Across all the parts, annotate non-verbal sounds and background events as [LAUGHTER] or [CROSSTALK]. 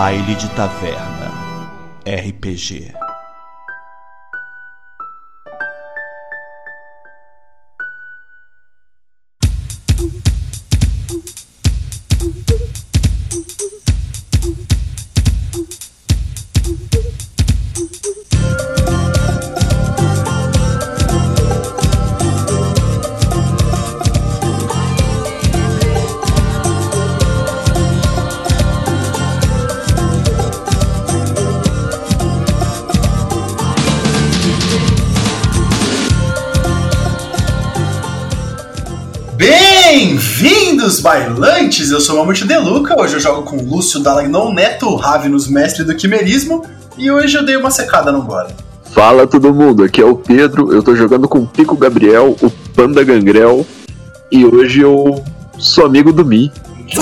Baile de Taverna RPG. Bailantes! Eu sou o Mamute Deluca, hoje eu jogo com Lúcio Dalagnon Neto, Ravenus Mestre do Quimerismo, e hoje eu dei uma secada no Gore. Fala todo mundo, aqui é o Pedro, eu tô jogando com o Pico Gabriel, o Panda Gangrel, e hoje eu sou amigo do Mi. [LAUGHS]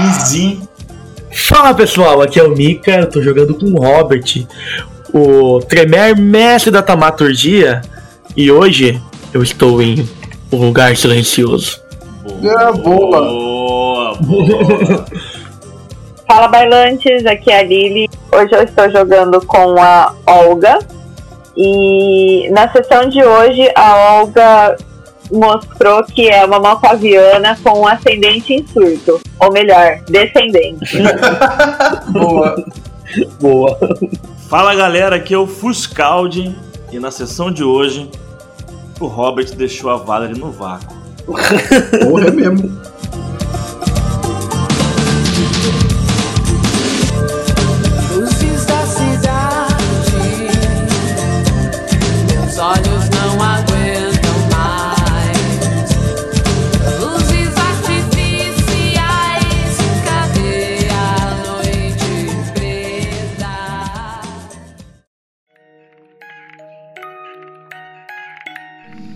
Mizinho. Fala pessoal, aqui é o Mika, eu tô jogando com o Robert, o Tremer Mestre da Tamaturgia, e hoje eu estou em um lugar silencioso. É, boa. Boa, boa. [LAUGHS] Fala bailantes, aqui é a Lili. Hoje eu estou jogando com a Olga. E na sessão de hoje a Olga mostrou que é uma malcaviana com um ascendente em surto. Ou melhor, descendente. [LAUGHS] Boa. Boa. Fala galera, aqui é o Fuscaldi e na sessão de hoje o Robert deixou a Valerie no vácuo. Porra, é mesmo.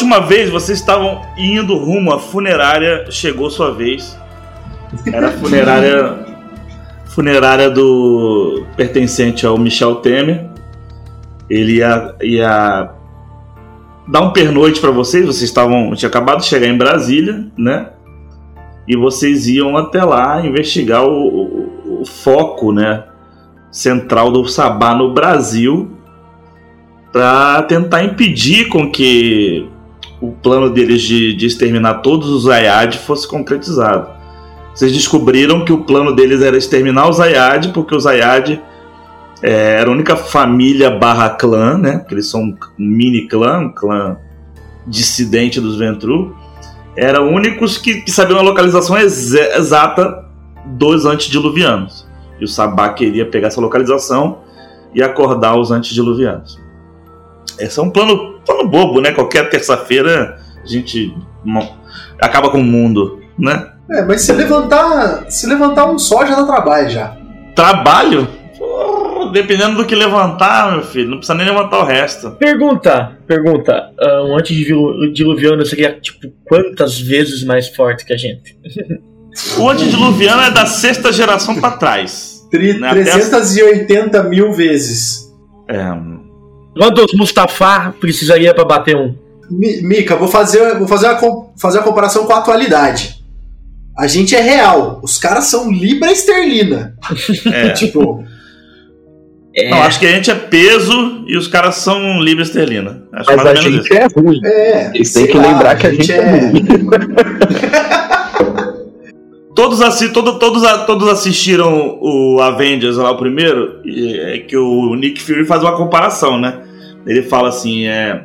Última vez vocês estavam indo rumo à funerária, chegou sua vez. Era a funerária funerária do pertencente ao Michel Temer. Ele ia, ia dar um pernoite para vocês, vocês estavam tinha acabado de chegar em Brasília, né? E vocês iam até lá investigar o, o- o foco, né, central do Sabá no Brasil para tentar impedir com que o plano deles de, de exterminar todos os Ayad fosse concretizado. Vocês descobriram que o plano deles era exterminar os Ayad, porque os Ayad é, era a única família barra clã, né? Porque eles são um mini clã, um clã dissidente dos Ventru. Eram únicos que, que sabiam a localização exa- exata dos antediluvianos. E o Sabá queria pegar essa localização e acordar os antediluvianos. Esse é um plano, plano bobo, né? Qualquer terça-feira a gente acaba com o mundo, né? É, mas se levantar, se levantar um só já dá trabalho já. Trabalho? Porra, dependendo do que levantar, meu filho, não precisa nem levantar o resto. Pergunta, pergunta. ah, um antediluviano seria, tipo, quantas vezes mais forte que a gente? O antediluviano é da sexta geração pra trás. Tri- Né, 380 mil vezes. É, Quantos Mustafa precisaria pra bater um? Mi- Mika, vou fazer, vou fazer, a, com- fazer a comparação com a atualidade. A gente é real, os caras são libra esterlina. [LAUGHS] é. Tipo, Não, acho que a gente é peso e os caras são libra esterlina. Acho Mas mais a gente isso. é ruim. é. Sei têm que lá, lembrar que a gente é ruim. [LAUGHS] Todos, assi todo, todos, todos assistiram o Avengers lá, o primeiro, e é que o Nick Fury faz uma comparação, né? Ele fala assim: é,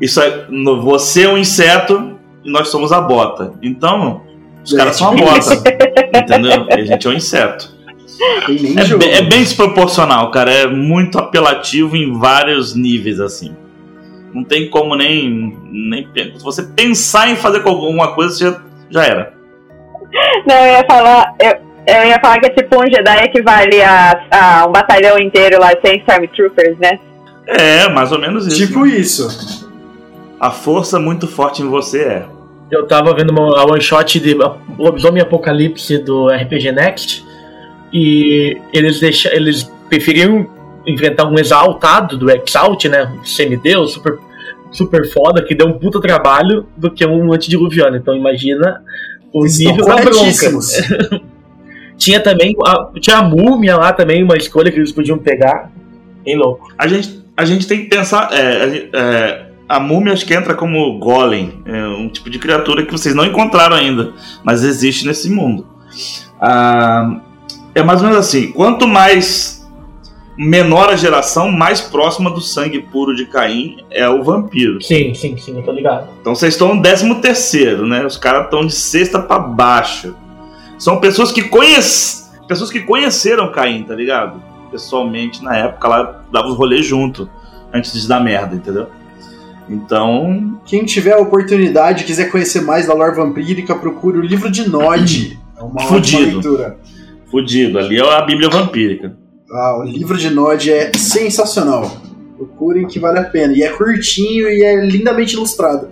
isso é, você é um inseto e nós somos a bota. Então, os É, caras são a bota. [LAUGHS] Entendeu? E a gente é um inseto. É, bem- é bem desproporcional, cara. É muito apelativo em vários níveis, assim. Não tem como nem. nem se você pensar em fazer alguma coisa, você já, já era. Não, eu ia falar. Eu, eu ia falar que é tipo um Jedi equivale a, a um batalhão inteiro lá sem Stormtroopers, né? É, mais ou menos isso. Tipo né? isso. A força muito forte em você é. Eu tava vendo uma, a one shot de Lobisomem Apocalipse do RPG Next e eles deixa, eles preferiam enfrentar um exaltado do Exalt, né? Um semideus, super, super foda, que deu um puta trabalho, do que um antediluviano. Então imagina o Estão nível da bronca. [LAUGHS] Tinha também a, tinha a múmia lá também, uma escolha que eles podiam pegar. Bem louco. A gente, a gente tem que pensar. é, é, a múmia acho que entra como golem, é um tipo de criatura que vocês não encontraram ainda, mas existe nesse mundo. Ah, é mais ou menos assim: quanto mais menor a geração, mais próxima do sangue puro de Caim é o vampiro. Sim, sim, sim, eu tô ligado. Então vocês estão no 13 terceiro, né? Os caras estão de sexta pra baixo. São pessoas que conhecem. Pessoas que conheceram Caim, tá ligado? Pessoalmente, na época, lá dava os rolês junto. Antes de dar merda, entendeu? Então. Quem tiver a oportunidade e quiser conhecer mais da lore vampírica, procure o livro de Nod. [CLEARS THROAT] É uma ótima Fudido. leitura. Fudido, ali é a Bíblia vampírica. Ah, o livro de Nod é sensacional. Procurem que vale a pena. E é curtinho e é lindamente ilustrado.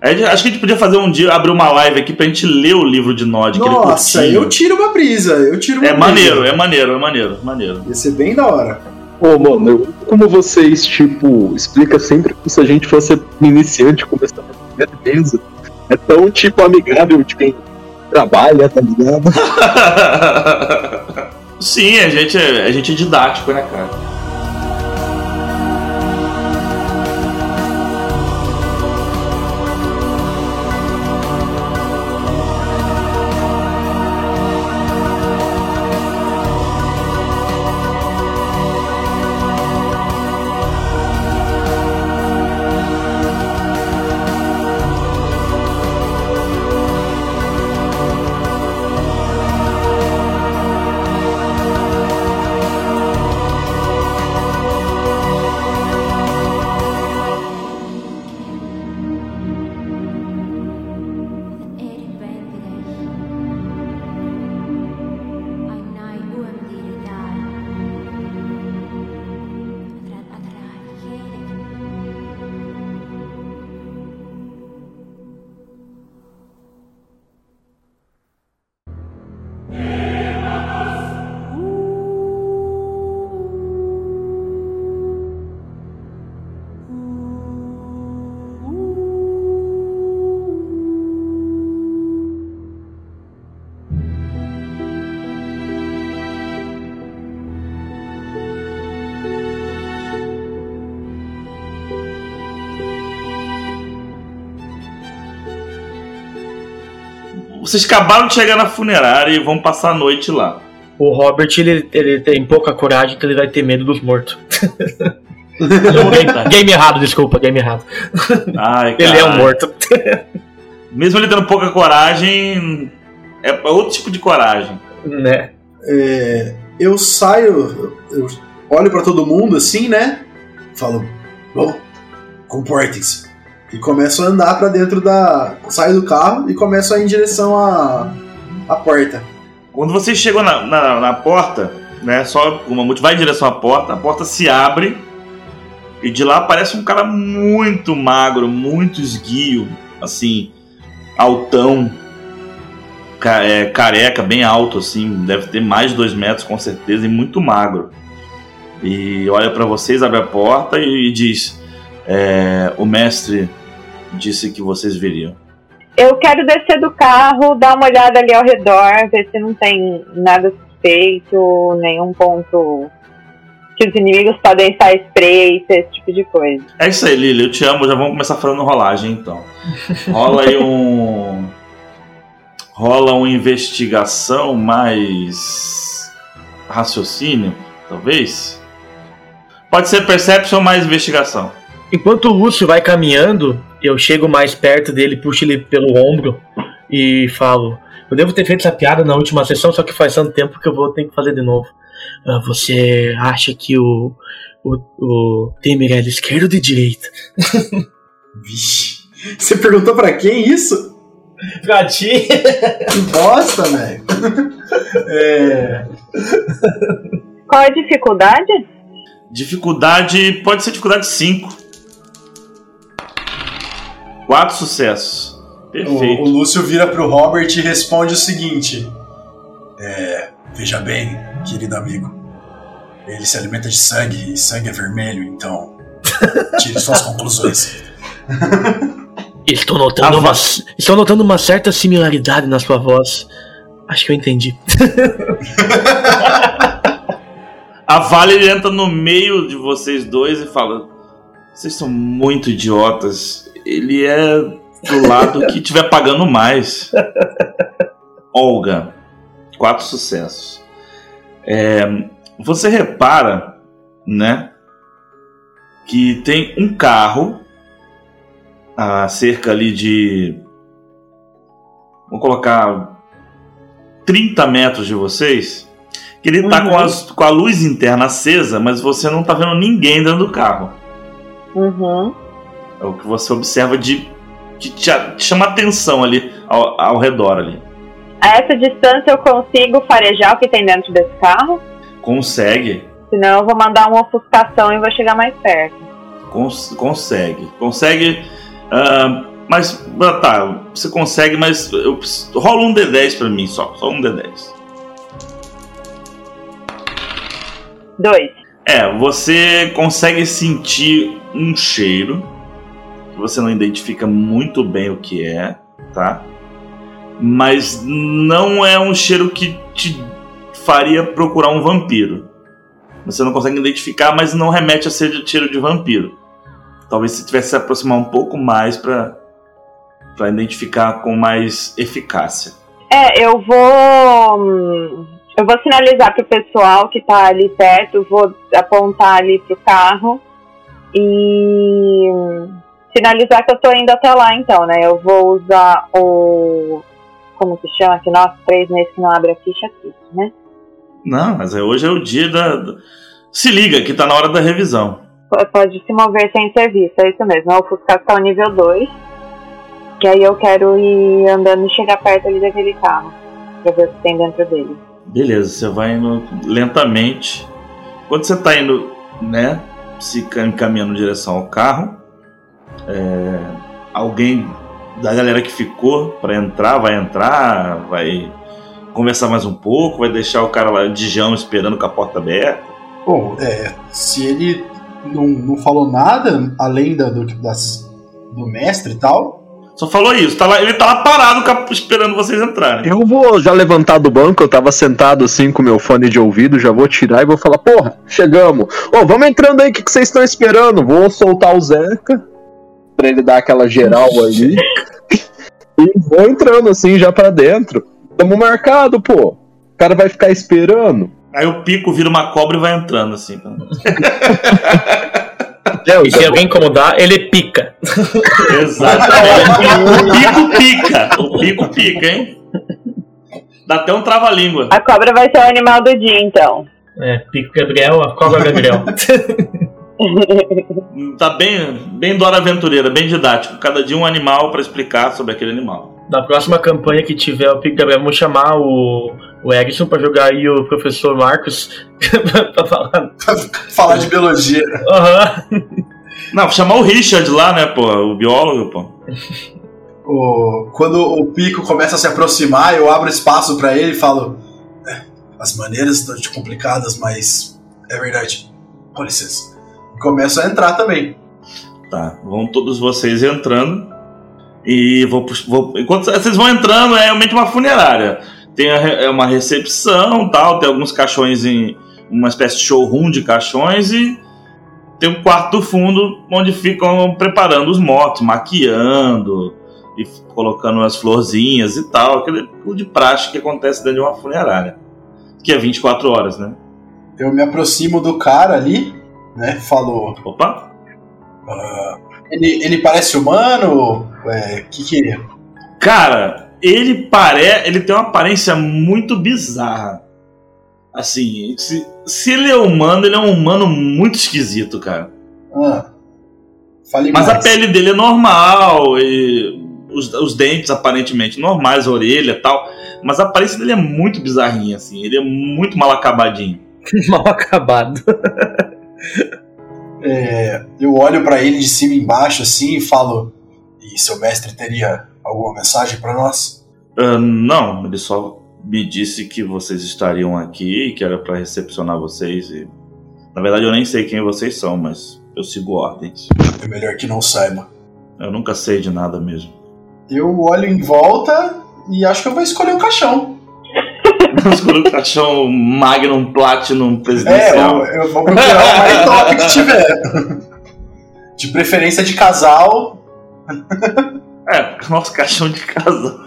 Acho que a gente podia fazer um dia, abrir uma live aqui pra gente ler o livro de Nod. aquele Nossa, eu tiro uma brisa. Eu tiro uma É brisa. maneiro, é maneiro, é maneiro, maneiro. Ia ser bem da hora. Ô, mano, eu- como vocês, tipo, explica sempre que se a gente fosse um iniciante começando a primeira mesa, é tão, tipo, amigável de quem trabalha, tá ligado? [LAUGHS] Sim, a gente, é, a gente é didático, né, cara? Vocês acabaram de chegar na funerária e vão passar a noite lá. O Robert, ele, ele tem pouca coragem, então ele vai ter medo dos mortos. [LAUGHS] Game, game errado, desculpa, game errado. Ai, [LAUGHS] Ele é um morto. [LAUGHS] Mesmo ele tendo pouca coragem, é outro tipo de coragem. Né? É, eu saio, eu olho pra todo mundo assim, né? Falo, bom, comportem-se. E começo a andar pra dentro da. Saio do carro e começo a ir em direção à, à porta. Quando vocês chegam na, na, na porta, né? Só o mamute vai em direção à porta, a porta se abre e de lá aparece um cara muito magro, muito esguio, assim, altão, é, careca, bem alto, assim, deve ter mais de dois metros com certeza e muito magro. E olha pra vocês, abre a porta e diz: é, O mestre disse que vocês viriam. Eu quero descer do carro, dar uma olhada ali ao redor, ver se não tem nada suspeito, nenhum ponto que os inimigos podem estar espreita, esse tipo de coisa. É isso aí, Lili, eu te amo. Já vamos começar falando rolagem então. [LAUGHS] Rola aí um. rola uma investigação mais raciocínio, talvez. Pode ser perception mais investigação. Enquanto o Lúcio vai caminhando, eu chego mais perto dele, puxo ele pelo ombro e falo: Eu devo ter feito essa piada na última sessão, só que faz tanto tempo que eu vou ter que fazer de novo. Ah, você acha que o, o, o Temer é de esquerda ou de direita? [LAUGHS] Vixe. Você perguntou pra quem isso? Pra ti? Que bosta, velho. É. Qual é a dificuldade? Dificuldade. Pode ser dificuldade 5. Quatro sucessos. O, Perfeito. o Lúcio vira pro Robert e responde o seguinte: É. Veja bem, querido amigo. Ele se alimenta de sangue e sangue é vermelho, então. [LAUGHS] Tire suas conclusões. [LAUGHS] Estou notando, uma, estou notando uma certa similaridade na sua voz. Acho que eu entendi. [LAUGHS] A Vale entra no meio de vocês dois e fala: Vocês são muito idiotas. Ele é do lado que estiver pagando mais. Olga, quatro sucessos. É, você repara, né, que tem um carro a cerca ali de. Vou colocar 30 metros de vocês. Que ele tá com, as- com a luz interna acesa, mas você não tá vendo ninguém dentro do carro. Uhum. É o que você observa de que te, te chama atenção ali ao, ao redor ali. A essa distância eu consigo farejar o que tem dentro desse carro? Consegue, Senão eu vou mandar uma ofuscação e vou chegar mais perto. cons- consegue, consegue. ah, mas ah, tá, você consegue, mas eu, rola um D10 pra mim só, só um D10. Dois. É, você consegue sentir um cheiro você não identifica muito bem o que é, tá? Mas não é um cheiro que te faria procurar um vampiro. Você não consegue identificar, mas não remete a ser de cheiro de vampiro. Talvez se tivesse se aproximar um pouco mais pra para identificar com mais eficácia. É, eu vou. hum, Eu vou sinalizar pro pessoal que tá ali perto, vou apontar ali pro carro e sinalizar que eu tô indo até lá então, né? Eu vou usar o. Como se chama aqui? Nossa, três meses que não abre a ficha aqui, né? Não, mas é- hoje é o dia da. Se liga que tá na hora da revisão. Pode se mover sem serviço, é isso mesmo. O ofuscação nível 2. Que aí eu quero ir andando e chegar perto ali daquele carro. Pra ver o que tem dentro dele. Beleza, você vai indo lentamente. Quando você tá indo, né, se ca- encaminhando em direção ao carro, é, alguém da galera que ficou pra entrar vai entrar, vai conversar mais um pouco, vai deixar o cara lá de jão esperando com a porta aberta. Bom, é, se ele não, não falou nada além da, do, das, do mestre e tal, Só falou isso, tá lá, ele tá lá parado esperando vocês entrarem. Eu vou já levantar do banco, eu tava sentado assim com meu fone de ouvido, já vou tirar e vou falar, porra, chegamos. Ô, vamos entrando aí, o que, que vocês estão esperando? Vou soltar o Zeca, pra ele dar aquela geral ali. e vou entrando assim já pra dentro. Tamo marcado, pô. O cara vai ficar esperando. Aí o pico vira uma cobra e vai entrando assim. É, eu E se alguém incomodar, ele pica. Exatamente. o pico pica. O pico pica, hein? Dá até um trava-língua. A cobra vai ser o animal do dia, então. É, pico Gabriel, a cobra Gabriel. [LAUGHS] [LAUGHS] Tá bem, bem Dora Aventureira, bem didático. Cada dia um animal pra explicar sobre aquele animal. Na próxima campanha que tiver o Pico Gabriel, vamos chamar o, o Erickson pra jogar aí o professor Marcos [LAUGHS] pra falar. [LAUGHS] falar de biologia. Aham. Não, chamar o Richard lá, né, pô? O biólogo, pô. O, quando o pico começa a se aproximar, eu abro espaço pra ele e falo: "É, As maneiras estão de complicadas, mas é verdade. Com licença. Começo a entrar também. Tá, vão todos vocês entrando. E vou, vou enquanto vocês vão entrando, é realmente uma funerária. Tem a é uma recepção, tal, tem alguns caixões em uma espécie de showroom de caixões e tem um quarto do fundo onde ficam preparando os mortos, maquiando e colocando as florzinhas e tal, aquele tudo de praxe que acontece dentro de uma funerária. Que é 24 horas, né? Eu me aproximo do cara ali, né? Falo. Opa! ah, ele, ele parece humano? É, que que. Cara, ele pare... ele tem uma aparência muito bizarra. Assim, se, se ele é humano, ele é um humano muito esquisito, cara. Ah, fale Mas mais. a pele dele é normal, e os, os dentes aparentemente normais, a orelha e tal. Mas a aparência dele é muito bizarrinha, assim. Ele é muito mal acabadinho. [LAUGHS] Mal acabado. É, eu olho pra ele de cima e embaixo assim e falo: E seu mestre teria alguma mensagem pra nós? Ah, não, ele só me disse que vocês estariam aqui, que era pra recepcionar vocês. E... Na verdade, eu nem sei quem vocês são, mas eu sigo ordens. É melhor que não saiba. Eu nunca sei de nada mesmo. Eu olho em volta e acho que eu vou escolher um caixão. O caixão Magnum Platinum É, presidencial. eu, eu vou procurar o mais top que tiver. De preferência de casal. É, nosso caixão de casa.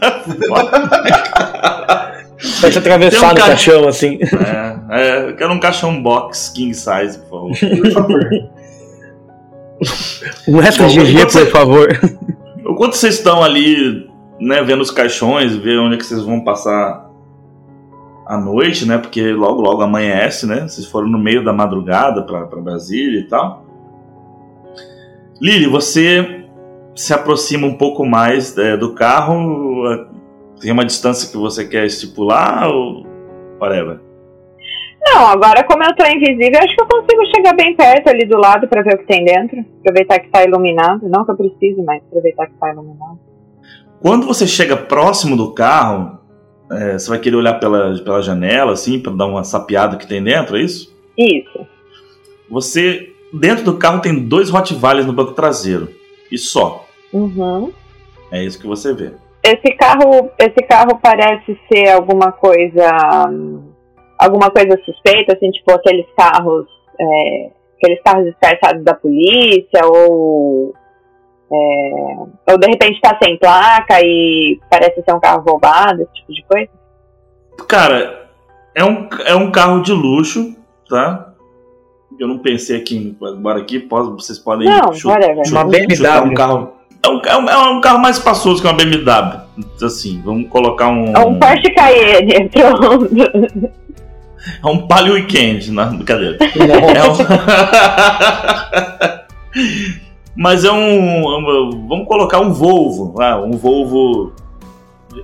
Vai se atravessar um no ca- caixão, assim. é, é, eu quero um caixão box king size, por favor. Por favor. Um resto de você- por favor. Enquanto vocês estão ali, né, vendo os caixões, ver onde é que vocês vão passar a noite, né? Porque logo, logo amanhece, né? Vocês foram no meio da madrugada pra Brasília e tal. Lili, você se aproxima um pouco mais é, do carro. é, Tem uma distância que você quer estipular ou whatever? Não, agora como eu tô invisível, acho que eu consigo chegar bem perto ali do lado pra ver o que tem dentro. Aproveitar que tá iluminado. Não que eu precise, mas aproveitar que tá iluminado. Quando você chega próximo do carro, é, você vai querer olhar pela, pela janela, assim, pra dar uma sapeada que tem dentro, é isso? Isso. Você, dentro do carro, tem dois Rottweilers no banco traseiro. E só. Uhum. É isso que você vê. Esse carro, esse carro parece ser alguma coisa, alguma coisa suspeita, assim, tipo aqueles carros, é, aqueles carros disfarçados da polícia, ou, é, ou de repente tá sem placa e parece ser um carro roubado, esse tipo de coisa. Cara, é um, é um carro de luxo, tá? Eu não pensei aqui em agora aqui, vocês podem Não, chu- Uma BMW. chutar um carro. É um, é, um, é um carro mais espaçoso que uma BMW. Assim, vamos colocar um. É um Porsche Cayenne, [LAUGHS] pronto. É um Palio Weekend, na brincadeira. Nossa. É um... [LAUGHS] Mas é um, Vamos colocar um Volvo. ah, um Volvo.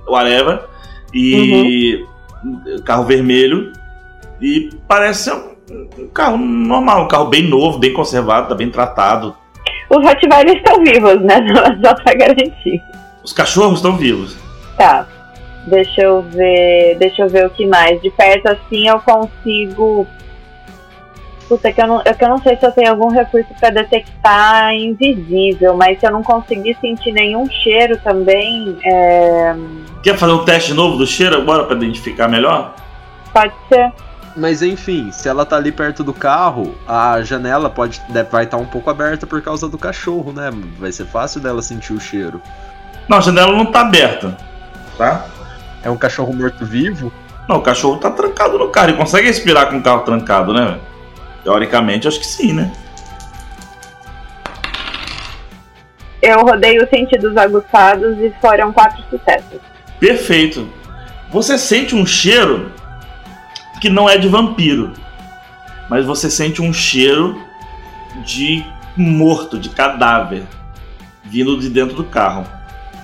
Whatever. E. Carro vermelho. E parece ser um, um carro normal, um carro bem novo, bem conservado, tá bem tratado. Os Rottweilers estão vivos, né? [LAUGHS] Só pra garantir. Os cachorros estão vivos. Tá. Deixa eu ver. Deixa eu ver o que mais. De perto assim eu consigo. Puta, é que eu não, é que eu não sei se eu tenho algum recurso pra detectar invisível, mas se eu não conseguir sentir nenhum cheiro também, é, Quer fazer um teste novo do cheiro agora pra identificar melhor? pode ser. Mas enfim, se ela tá ali perto do carro, a janela pode deve- vai estar um pouco aberta por causa do cachorro, né? Vai ser fácil dela sentir o cheiro. Não, a janela não tá aberta. Tá? É um cachorro morto-vivo? Não, o cachorro tá trancado no carro. Ele consegue respirar com o carro trancado, né? velho? Teoricamente, acho que sim, né? Eu rodei os sentidos aguçados e foram quatro sucessos. Perfeito. Você sente um cheiro que não é de vampiro, mas você sente um cheiro de morto, de cadáver, vindo de dentro do carro.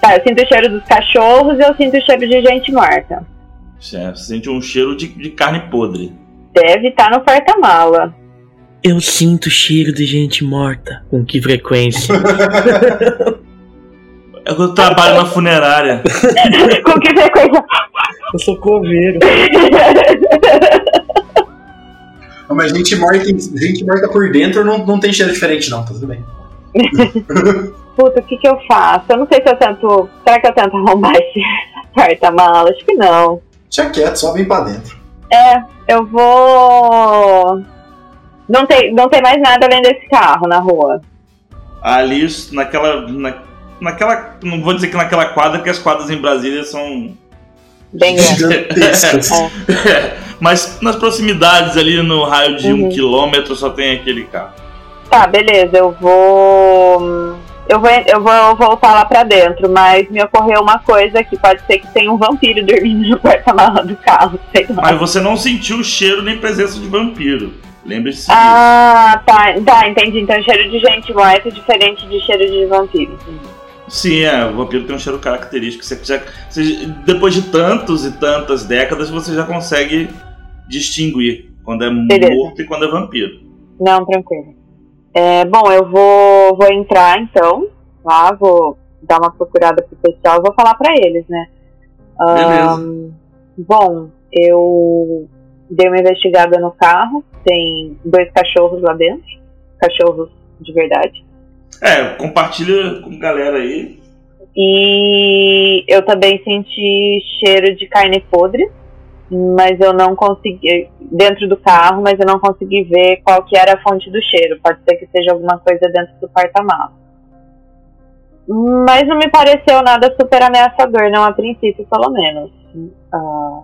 Tá, eu sinto o cheiro dos cachorros e eu sinto o cheiro de gente morta. Certo? Você sente um cheiro de, de carne podre. Deve estar no porta-mala. Eu sinto cheiro de gente morta. Com que frequência? É [LAUGHS] eu trabalho na funerária. [LAUGHS] Com que frequência? Eu sou coveiro. Não, mas gente morta, gente morta por dentro não, não tem cheiro diferente, não, tá tudo bem. [LAUGHS] Puta, o que que eu faço? Eu não sei se eu tento. Será que eu tento arrombar esse porta-mala? Acho que não. Deixa quieto, só vem pra dentro. É, eu vou. Não tem, não tem mais nada além desse carro na rua. Ali, naquela. na- naquela. Não vou dizer que naquela quadra, porque as quadras em Brasília são. Bem. Gigantescas. [LAUGHS] É. Mas nas proximidades ali, no raio de um Uhum. quilômetro, só tem aquele carro. Tá, beleza, eu vou. Eu vou, eu vou voltar lá pra dentro, mas me ocorreu uma coisa que pode ser que tenha um vampiro dormindo no porta-mala do carro, sei lá. Mas você não sentiu cheiro nem presença de vampiro. Lembre-se disso. Ah, tá, tá, entendi. Então cheiro de gente morta é diferente de cheiro de vampiro. Sim, é, o vampiro tem um cheiro característico. Você já, você- depois de tantos e tantas décadas, você já consegue distinguir quando é Beleza. morto e quando é vampiro. Não, tranquilo. É, bom, eu vou, vou entrar então, lá, vou dar uma procurada pro pessoal, vou falar pra eles, né? Ahn, bom, eu dei uma investigada no carro, tem dois cachorros lá dentro, cachorros de verdade. É, compartilha com galera aí. E eu também senti cheiro de carne podre, mas eu não consegui dentro do carro, mas eu não consegui ver qual que era a fonte do cheiro. Pode ser que seja alguma coisa dentro do porta-malas. Mas não me pareceu nada super ameaçador, não a princípio, pelo menos. Ah,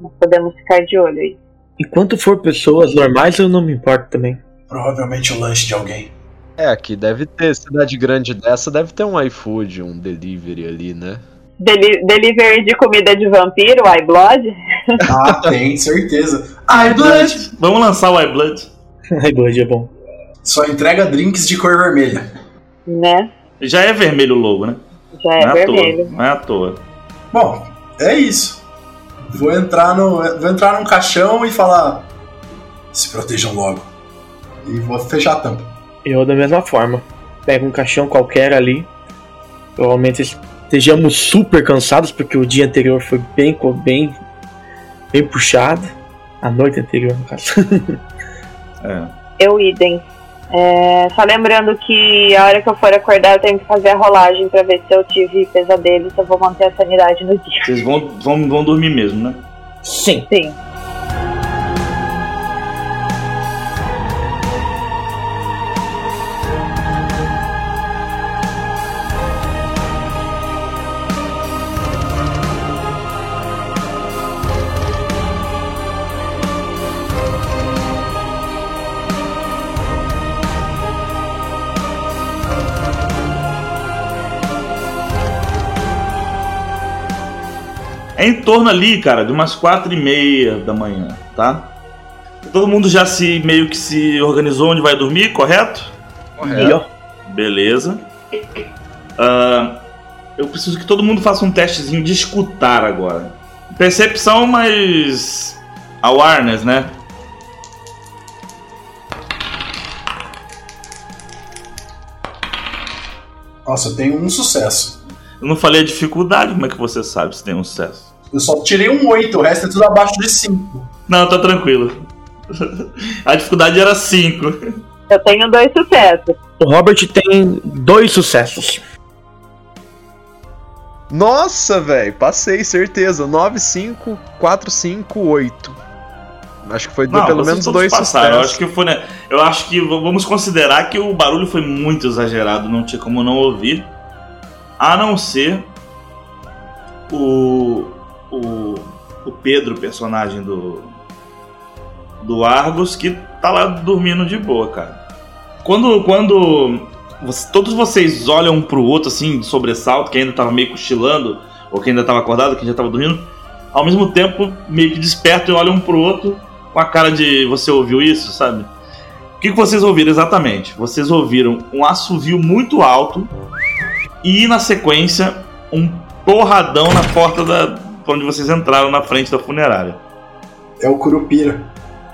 nós podemos ficar de olho aí. Enquanto for pessoas normais, eu não me importo também. Provavelmente o lanche de alguém. É, aqui deve ter, cidade grande dessa, deve ter um iFood, um delivery ali, né? Deli delivery de comida de vampiro, iBlood? [LAUGHS] Ah, tem, certeza. Ai, Blood! Vamos lançar o iBlood. [LAUGHS] Ai, Blood é bom. Só entrega drinks de cor vermelha. Né? Já é vermelho o logo, né? Já é não é vermelho. à toa. Não é à toa. Bom, é isso. Vou entrar no. Vou entrar num caixão e falar. Se protejam logo. E vou fechar a tampa. Eu da mesma forma. Pego um caixão qualquer ali. Provavelmente estejamos super cansados, porque o dia anterior foi bem, bem, bem puxado. A noite anterior, no caso. É. [LAUGHS] Eu idem. É, só lembrando que a hora que eu for acordar eu tenho que fazer a rolagem pra ver se eu tive pesadelo, se eu vou manter a sanidade no dia. Vocês vão, vão, vão dormir mesmo, né? Sim. Sim. É em torno ali, cara, de umas quatro e meia da manhã, tá? Todo mundo já se meio que se organizou onde vai dormir, correto? Ó, Beleza. Ah, eu preciso que todo mundo faça um testezinho de escutar agora. Percepção, mas. Awareness, né? Nossa, eu tenho um sucesso. Eu não falei a dificuldade, como é que você sabe se tem um sucesso? Eu só tirei um 8, o resto é tudo abaixo de 5. Não, tá tranquilo. [LAUGHS] a dificuldade era 5. Eu tenho dois sucessos. o Robert tem dois sucessos. Nossa, velho, passei, certeza. 9, 5, 4, 5, 8. Acho que foi Não, pelo menos dois passaram. Eu acho sucessos. que foi, né? Eu acho que vamos considerar que o barulho foi muito exagerado, não tinha como não ouvir. A não ser o o, o Pedro, personagem do do Argos, que tá lá dormindo de boa, cara. Quando quando você- todos vocês olham um pro outro assim, de sobressalto, que ainda tava meio cochilando, ou que ainda tava acordado, que já tava dormindo, ao mesmo tempo meio que despertam e olham um pro outro com a cara de você ouviu isso, sabe? O que, que vocês ouviram exatamente? Vocês ouviram um assovio muito alto e na sequência um porradão na porta da onde vocês entraram na frente da funerária. É o Curupira.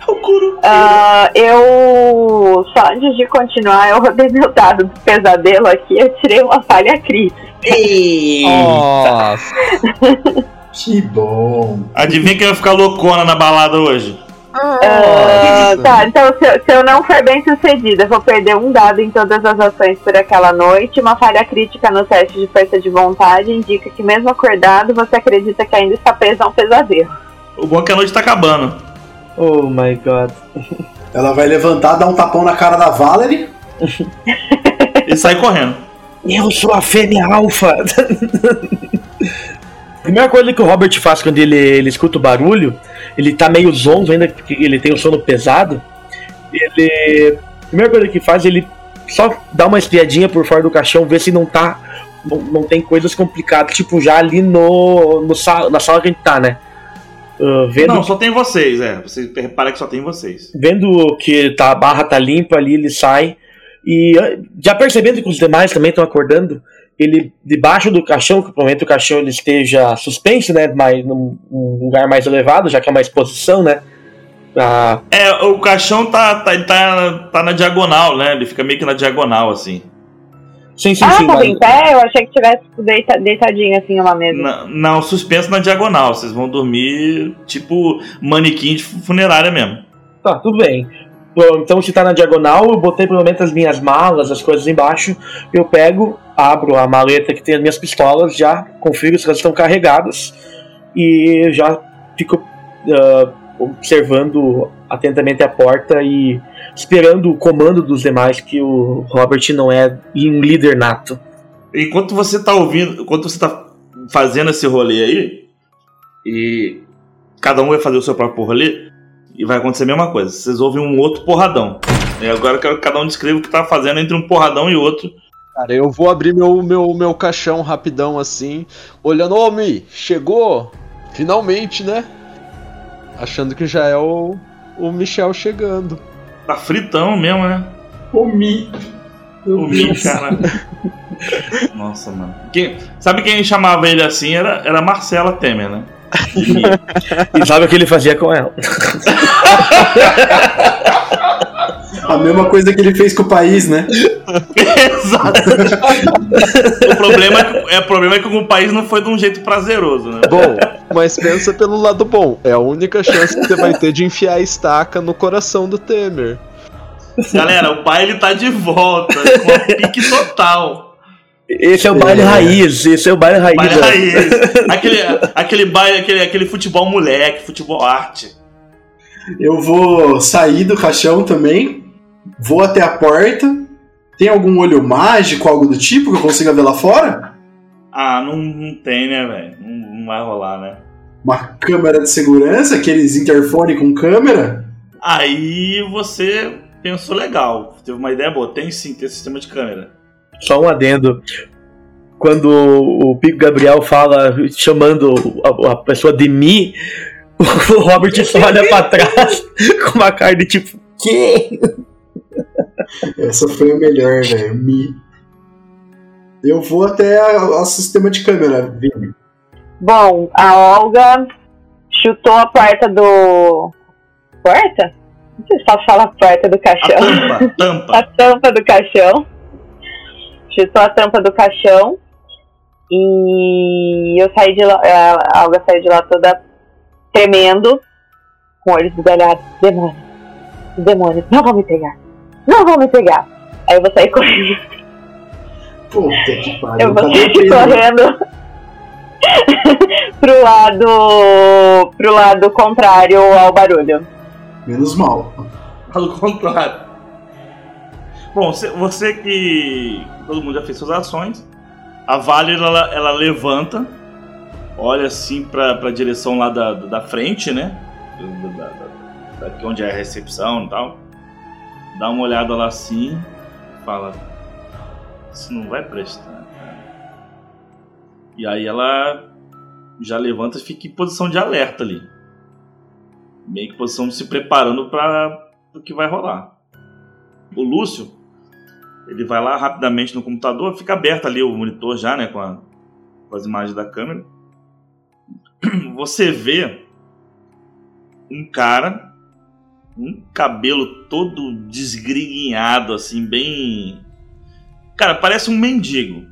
É o Kuro. Ah, eu. Só antes de continuar, eu rodei meu dado do pesadelo aqui eu tirei uma falha crítica. Nossa. Que bom. Adivinha quem vai ficar loucona na balada hoje? Ah, tá, então se, eu- se eu não for bem sucedida, eu vou perder um dado em todas as ações por aquela noite. Uma falha crítica no teste de força de vontade indica que, mesmo acordado, você acredita que ainda está preso a um pesadelo. O bom é que a noite tá acabando. Oh my god. Ela vai levantar, dar um tapão na cara da Valerie. E sai correndo. Eu sou a fêmea alfa. A primeira coisa que o Robert faz quando ele, ele escuta o barulho, ele tá meio zonzo ainda, porque ele tem o sono pesado. Ele. A primeira coisa que faz, ele só dá uma espiadinha por fora do caixão, ver se não tá. Não, não tem coisas complicadas, tipo, já ali no, no sal- na sala que a gente tá, né? Ah, vendo Não, só tem vocês, é. Você repara que só tem vocês. vendo que tá, a barra tá limpa ali, ele sai. E ah, já percebendo que os demais também estão acordando, ele, debaixo do caixão, que provavelmente o caixão ele esteja suspenso, né? Mais, num, num lugar mais elevado, já que é uma exposição, né? Ah, É, o caixão tá, tá, tá, tá na diagonal, né? Ele fica meio que na diagonal, assim. sim, sim, Ah, sim. tá mas- em pé? Eu achei que tivesse deita, deitadinho assim numa mesa. Na- não, suspenso na diagonal. Vocês vão dormir tipo manequim de funerária mesmo. Tá, tudo bem. Então, se tá na diagonal, eu botei provavelmente as minhas malas, as coisas embaixo. Eu pego, abro a maleta que tem as minhas pistolas, já confiro se elas estão carregadas e já fico ah, observando atentamente a porta e esperando o comando dos demais, que o Robert não é um líder nato. Enquanto você tá ouvindo, enquanto você tá fazendo esse rolê aí, e cada um vai fazer o seu próprio rolê, e vai acontecer a mesma coisa. Vocês ouvem um outro porradão. E agora eu quero que cada um descreva o que tá fazendo entre um porradão e outro. Cara, eu vou abrir meu, meu, meu caixão rapidão assim, olhando, ô Mi, chegou? Finalmente, né? Achando que já é o, o Michel chegando. Tá fritão mesmo, né? Comi. O Mi, cara. [LAUGHS] Nossa, mano. Quem- sabe quem chamava ele assim? Era, era Marcela Temer, né? E sabe o que ele fazia com ela? A mesma coisa que ele fez com o país, né? Exato. o, problema é que, é, o problema é que o país não foi de um jeito prazeroso, né? Bom, mas pensa pelo lado bom. É a única chance que você vai ter de enfiar a estaca no coração do Temer. Galera, o pai ele tá de volta, com a pique total. Esse é o baile É. raiz, esse é o baile raiz. Baile ó. raiz. [LAUGHS] Aquele, aquele baile, aquele, aquele futebol moleque, futebol arte. Eu vou sair do caixão também. Vou até a porta. Tem algum olho mágico, algo do tipo que eu consiga ver lá fora? Ah, não, não tem, né, velho? Não, não vai rolar, né? Uma câmera de segurança, aqueles interfone com câmera? Aí você pensou legal, teve uma ideia boa. Tem sim, tem sistema de câmera. Só um adendo. Quando o Pico Gabriel fala, chamando a, a pessoa de mim, [LAUGHS] o Robert só olha pra trás [LAUGHS] com uma cara de tipo, que? Essa foi a melhor, velho. Mi. Eu vou até o sistema de câmera, Vini. Bom, a Olga chutou a porta do. Porta? Não sei se posso falar porta do A caixão. tampa, a tampa. tampa [LAUGHS] do caixão. Chutou a tampa do caixão. E eu saí de lá. A Olga saiu de lá toda tremendo, com olhos esgalhados. Demônios. Demônios, não vão me pegar. Não vão me pegar. Aí eu vou sair correndo. Puta que pariu. Eu vou sair correndo [LAUGHS] pro lado. pro lado contrário ao barulho. Menos mal. Pelo contrário. Bom, você que. Todo mundo já fez suas ações. A Vale ela, ela levanta, olha assim pra, pra direção lá da, da frente, né? Da, da- daqui onde é a recepção e tal. Dá uma olhada lá assim, fala: Isso não vai prestar. cara." E aí ela já levanta e fica em posição de alerta ali. Meio que posição se preparando para o que vai rolar. O Lúcio, ele vai lá rapidamente no computador, fica aberto ali o monitor já, né, com, a- com as imagens da câmera. [CLEARS THROAT] Você vê um cara, um cabelo todo desgrinhado, assim, bem. Cara, parece um mendigo,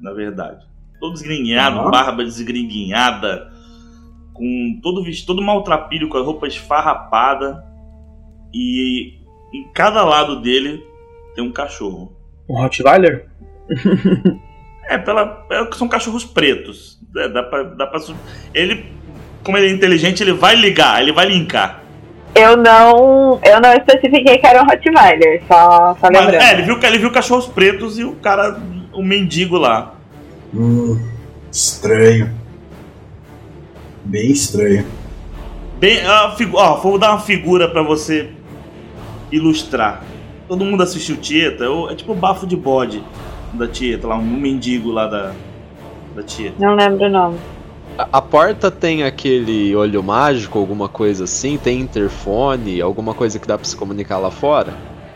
na verdade. Todo desgrenhado, Aham. barba desgrenhada, com todo vestido, todo maltrapilho, com a roupa esfarrapada. E em cada lado dele tem um cachorro. Um Rottweiler? É, pela, é, são cachorros pretos. É, dá pra, dá pra Ele, como ele é inteligente, ele vai ligar, ele vai linkar. Eu não. Eu não especifiquei que era um Rottweiler, só, só Mas, lembrando. é, ele viu, ele viu cachorros pretos e o cara o mendigo lá. Hum, estranho. Bem estranho. Bem, a figu- ó, vou dar uma figura pra você ilustrar. Todo mundo assistiu Tieta, é é tipo o bafo de bode da Tieta, lá um mendigo lá da, da Tieta. Não lembro o nome. A, a porta tem aquele olho mágico, alguma coisa assim? Tem interfone, alguma coisa que dá pra se comunicar lá fora?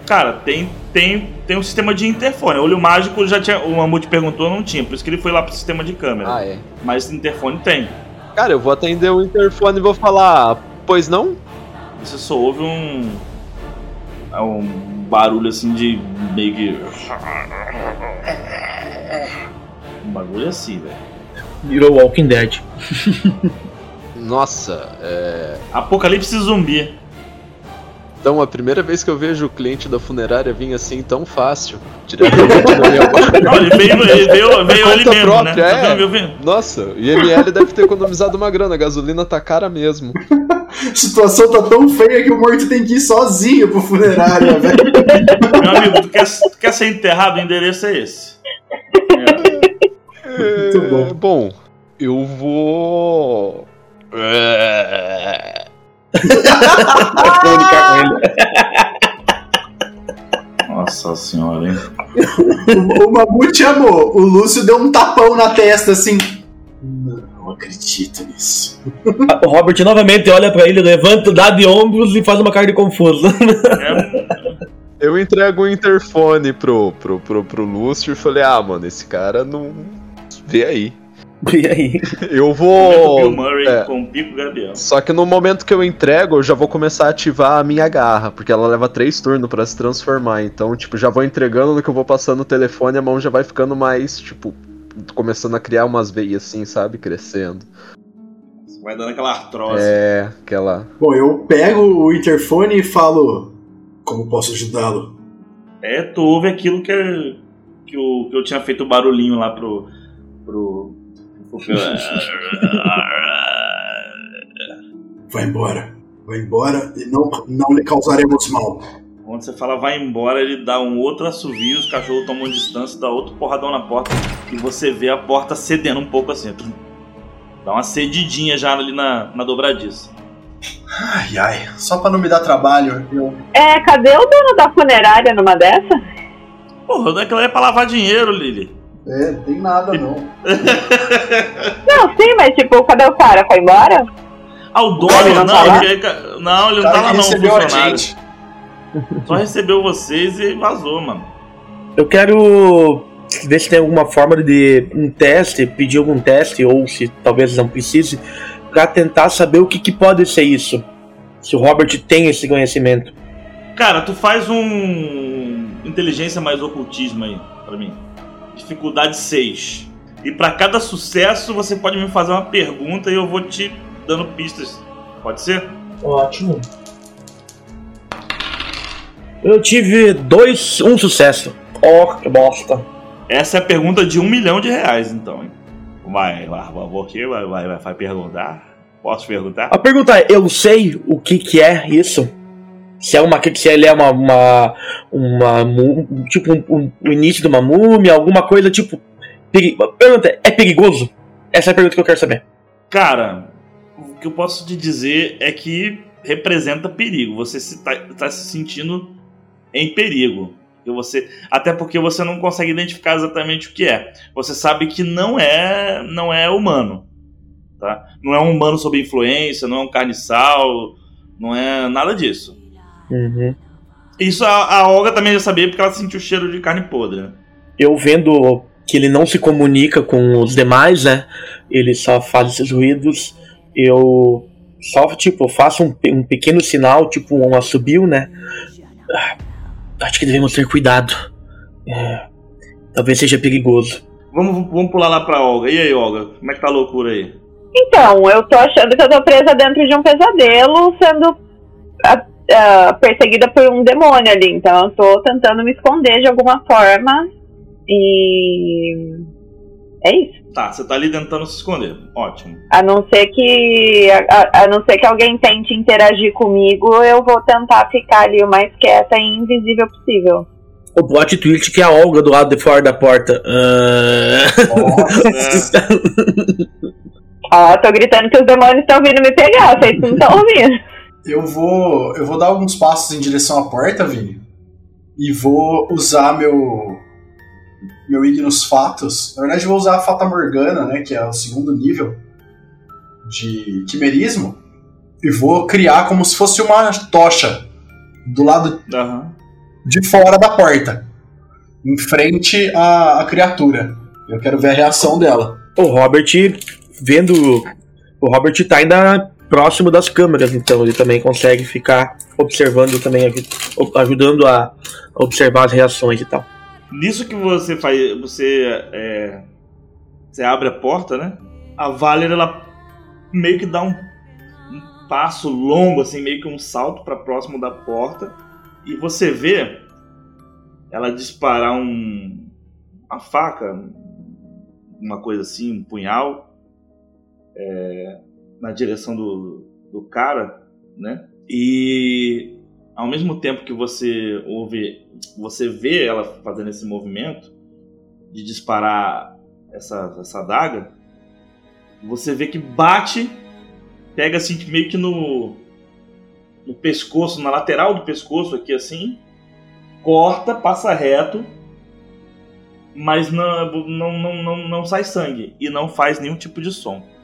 Cara, tem, tem, tem um sistema de interfone. Olho mágico já tinha. O Mamute perguntou, não tinha. Por isso que ele foi lá pro sistema de câmera. Ah, é. Mas interfone tem. Cara, eu vou atender o interfone e vou falar, pois não? Você só ouve um. é Um barulho assim de meio que. Um bagulho assim, velho. Virou Walking Dead. Nossa, é. Apocalipse zumbi. Então, a primeira vez que eu vejo o cliente da funerária vir assim tão fácil, diretamente na minha. Não, [LAUGHS] ele veio, ele veio, veio ele mesmo, própria, né? é. Tá vendo, viu? Nossa, o IML deve ter economizado uma grana, a gasolina tá cara mesmo. A [LAUGHS] situação tá tão feia que o morto tem que ir sozinho pro funerária, velho. [LAUGHS] Meu amigo, tu quer, tu quer ser enterrado? O endereço é esse. É. Muito bom. É, bom, eu vou. É, Comunicar com ele. Nossa senhora, hein? O, o Mamute amou. O Lúcio deu um tapão na testa assim. Não acredito nisso. O Robert novamente olha pra ele, levanta, dá de ombros e faz uma cara de confuso. É, Eu entrego o interfone pro, pro, pro, pro Lúcio e falei, ah, mano, esse cara não. Vê aí. [LAUGHS] E aí? Eu o vou. Bill Murray é. com o Pico Gabriel. Só que no momento que eu entrego, eu já vou começar a ativar a minha garra, porque ela leva três turnos pra se transformar. Então, tipo, já vou entregando no que eu vou passando o telefone, a mão já vai ficando mais, tipo, começando a criar umas veias assim, sabe? Crescendo. Vai dando aquela artrose. É, aquela. Bom, eu pego o interfone e falo. Como posso ajudá-lo? É, tu ouve aquilo que, que, o, que eu tinha feito o barulhinho lá pro. pro. [LAUGHS] Vai embora. Vai embora e não, não lhe causaremos mal. Quando você fala vai embora, ele dá um outro assovio, os cachorros tomam distância, dá outro porradão na porta e você vê a porta cedendo um pouco assim. Dá uma cedidinha já ali na, na dobradiça. Ai, ai. Só pra não me dar trabalho, eu. É, cadê o dono da funerária numa dessa? Porra, daquela é pra lavar dinheiro, Lili. É, não tem nada não. [LAUGHS] Não, sim, mas tipo, cadê o cara? Foi embora? Ah, o dono? Ele não Não, tá ele, não, ele O não tá lá que não, recebeu a funcionário. gente. Só recebeu vocês e vazou, mano. Eu quero ver se tem alguma forma de um teste, pedir algum teste, ou se talvez não precise, pra tentar saber o que, que pode ser isso. Se o Robert tem esse conhecimento. Cara, tu faz um inteligência mais ocultismo aí pra mim. Dificuldade 6. E pra cada sucesso você pode me fazer uma pergunta e eu vou te dando pistas. Pode ser? Ótimo. Eu tive dois, um sucesso. Oh, que bosta. Essa é a pergunta de um milhão de reais, então. Hein? Vai, vai, vai, vai, vai, vai perguntar. Posso perguntar? A pergunta é, eu sei o que que é isso? Se é uma se ele é uma, uma, uma tipo um, um- o início de uma múmia, alguma coisa tipo peri- pergunta, é perigoso? Essa é a pergunta que eu quero saber. Cara, o que eu posso te dizer é que representa perigo. Você se tá, tá se sentindo em perigo. E você, até porque você não consegue identificar exatamente o que é. Você sabe que não é, não é humano, tá? Não é um humano sob influência, não é um carniçal, não é nada disso. Uhum. Isso a, a Olga também já sabia porque ela sentiu o cheiro de carne podre. Eu vendo que ele não se comunica com os demais, né? Ele só faz esses ruídos. Eu só tipo faço um, um pequeno sinal, tipo um assobio, né? Ah, Acho que devemos ter cuidado. É, talvez seja perigoso. Vamos, vamos pular lá pra Olga. E aí, Olga? Como é que tá a loucura aí? Então, eu tô achando que eu tô presa dentro de um pesadelo, sendo ah, perseguida por um demônio ali. Então, eu tô tentando me esconder de alguma forma. E. É isso. Tá, você tá ali tentando se esconder. Ótimo. A não ser que. A, a- não ser que alguém tente interagir comigo, eu vou tentar ficar ali o mais quieta e invisível possível. O plot twist que é a Olga do lado de fora da porta. Ah. [LAUGHS] Ó, tô gritando que os demônios estão vindo me pegar, vocês não estão ouvindo. Eu vou. Eu vou dar alguns passos em direção à porta, Vini. E vou usar meu. Meu Ignos Fatos. Na verdade, eu vou usar a Fata Morgana, né? Que é o segundo nível de quimerismo. E vou criar como se fosse uma tocha do lado Aham. de fora da porta. Em frente à, à criatura. Eu quero ver a reação dela. O Robert vendo. O Robert tá ainda próximo das câmeras, então ele também consegue ficar observando também, aju- ajudando a observar as reações e tal. Nisso que você faz, você é, você abre a porta, né? A Valer ela meio que dá um, um passo longo, assim, meio que um salto para próximo da porta e você vê ela disparar um uma faca, uma coisa assim, um punhal é, na direção do, do cara, né? E ao mesmo tempo que você ouve, você vê ela fazendo esse movimento de disparar essa, essa você vê que bate, pega assim meio que no, no pescoço, na lateral do pescoço aqui assim, corta, passa reto, mas não, não, não, não, não sai sangue e não faz nenhum tipo de som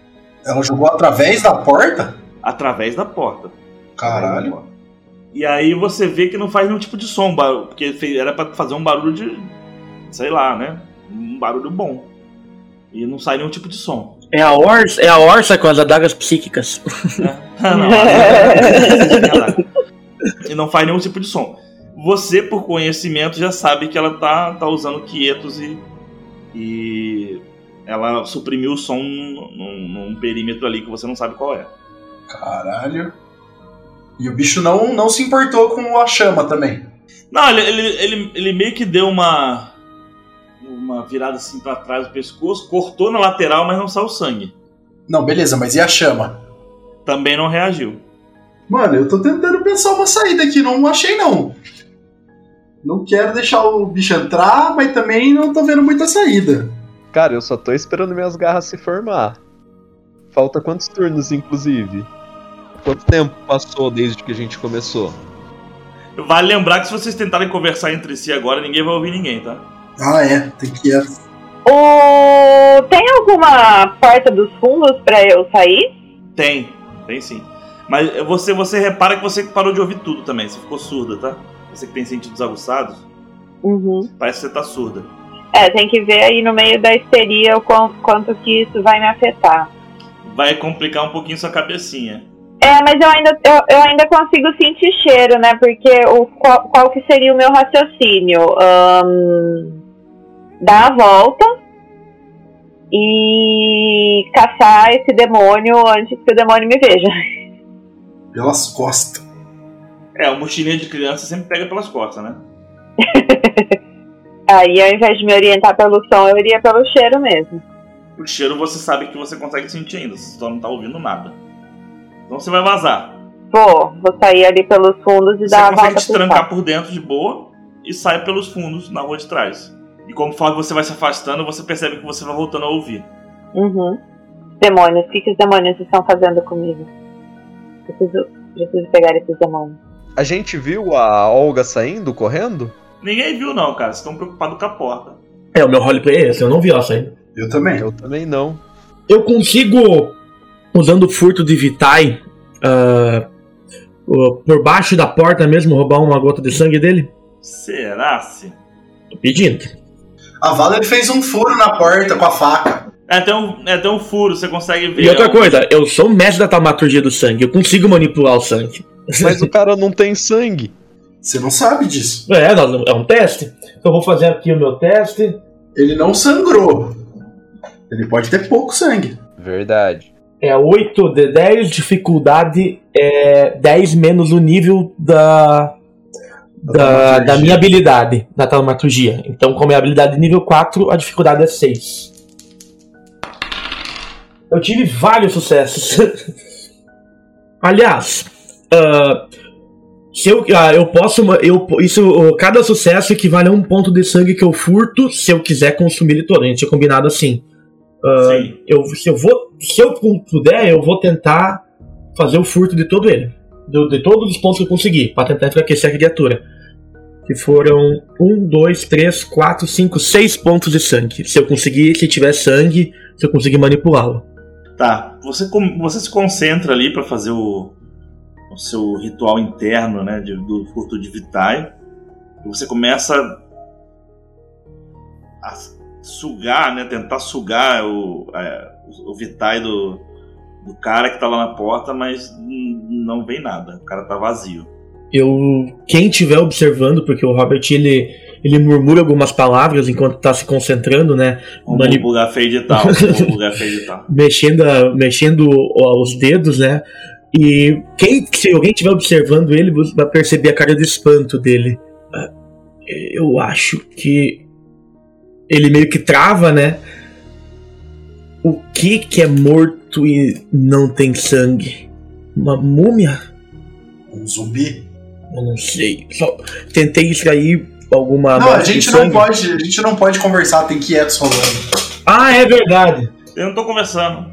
Ela jogou através da porta? através da porta. Caralho. E aí você vê que não faz nenhum tipo de som, porque era pra fazer um barulho de. sei lá, né? Um barulho bom. E não sai nenhum tipo de som. É a Orsa, é a Orsa com as adagas psíquicas. né? [LAUGHS] não, [LAUGHS] e não faz nenhum tipo de som. Você, por conhecimento, já sabe que ela tá, tá usando quietos e. e ela suprimiu o som num, num- num perímetro ali que você não sabe qual é. Caralho. E o bicho não, não se importou com a chama também. Não, ele, ele, ele, ele meio que deu uma. Uma virada assim pra trás do pescoço, cortou na lateral, mas não saiu sangue. Não, beleza, mas e a chama? Também não reagiu. Mano, eu tô tentando pensar uma saída aqui, não achei não. Não quero deixar o bicho entrar, mas também não tô vendo muita saída. Cara, eu só tô esperando minhas garras se formar. Falta quantos turnos, inclusive? Quanto tempo passou desde que a gente começou? Vale lembrar que se vocês tentarem conversar entre si agora, ninguém vai ouvir ninguém, tá? Ah, é, tem que ir. O... Tem alguma porta dos fundos pra eu sair? Tem, tem sim. Mas você, você repara que você parou de ouvir tudo também, você ficou surda, tá? Você que tem sentidos aguçados, Uhum. parece que você tá surda. É, tem que ver aí no meio da histeria o quão- quanto que isso vai me afetar. Vai complicar um pouquinho sua cabecinha. É, mas eu ainda, eu, eu ainda consigo sentir cheiro, né? Porque o, qual, qual que seria o meu raciocínio? Ahn, dar a volta e caçar esse demônio antes que o demônio me veja. Pelas costas. É, o mochilinha de criança sempre pega pelas costas, né? [LAUGHS] Aí, ao invés de me orientar pelo som, eu iria pelo cheiro mesmo. O cheiro você sabe que você consegue sentir ainda, você só não tá ouvindo nada. Então você vai vazar. Vou, vou sair ali pelos fundos e Você dar a consegue volta te por trancar por dentro de boa e sai pelos fundos na rua de trás. E conforme você vai se afastando, você percebe que você vai voltando a ouvir. Uhum. Demônios, o que, que os demônios estão fazendo comigo? Preciso, preciso pegar esses demônios. A gente viu a Olga saindo, correndo? Ninguém viu não, cara. Vocês estão preocupados com a porta. É, o meu roleplay é esse, eu não vi ela saindo. Eu também. Eu também não. Eu consigo, usando o furto de Vitae, ah, o- por baixo da porta mesmo, roubar uma gota de sangue dele? Será se? Tô pedindo. A Valer fez um furo na porta com a faca. É até um, é até um furo, você consegue ver. E outra É um- coisa, eu sou mestre da taumaturgia do sangue, eu consigo manipular o sangue. Mas o cara não tem sangue. Você não sabe disso. É, é um teste. Então eu vou fazer aqui o meu teste. Ele não sangrou. Ele pode ter pouco sangue. Verdade. É 8 de 10, dificuldade é 10 menos o nível da, da, da minha habilidade, da taumaturgia. Então, como é habilidade nível 4, a dificuldade é 6. Eu tive vários sucessos. [LAUGHS] Aliás, ah, Se eu, ah, eu posso. Eu, isso, cada sucesso equivale a um ponto de sangue que eu furto se eu quiser consumir ele todo. A gente tinha combinado assim. Sim. eu, se eu vou. Se eu puder, eu vou tentar fazer o furto de todo ele. De, de todos os pontos que eu conseguir, pra tentar enfraquecer a criatura. Que foram um, dois, três, quatro, cinco, seis pontos de sangue. Se eu conseguir, se tiver sangue, se eu conseguir manipulá-lo. Tá, você, você se concentra ali pra fazer o, o seu ritual interno, né, de- do furto de Vitae. E você começa a sugar, né, tentar sugar o, é, o Vitae do, do cara que tá lá na porta, mas não vem nada, o cara tá vazio. eu quem estiver observando, porque o Robert ele, ele murmura algumas palavras enquanto está se concentrando, né? Vamos Mani- bugar feio de tal. Mexendo, a- mexendo os dedos, né? E quem, se alguém estiver observando ele, você vai perceber a cara de espanto dele. Ah, Eu acho que ele meio que trava, né? O que que é morto e não tem sangue? Uma múmia? Um zumbi? Eu não sei. Só tentei extrair alguma. não, a gente não pode, a gente não pode conversar, tem quietos falando. Ah, é verdade. Eu não tô conversando.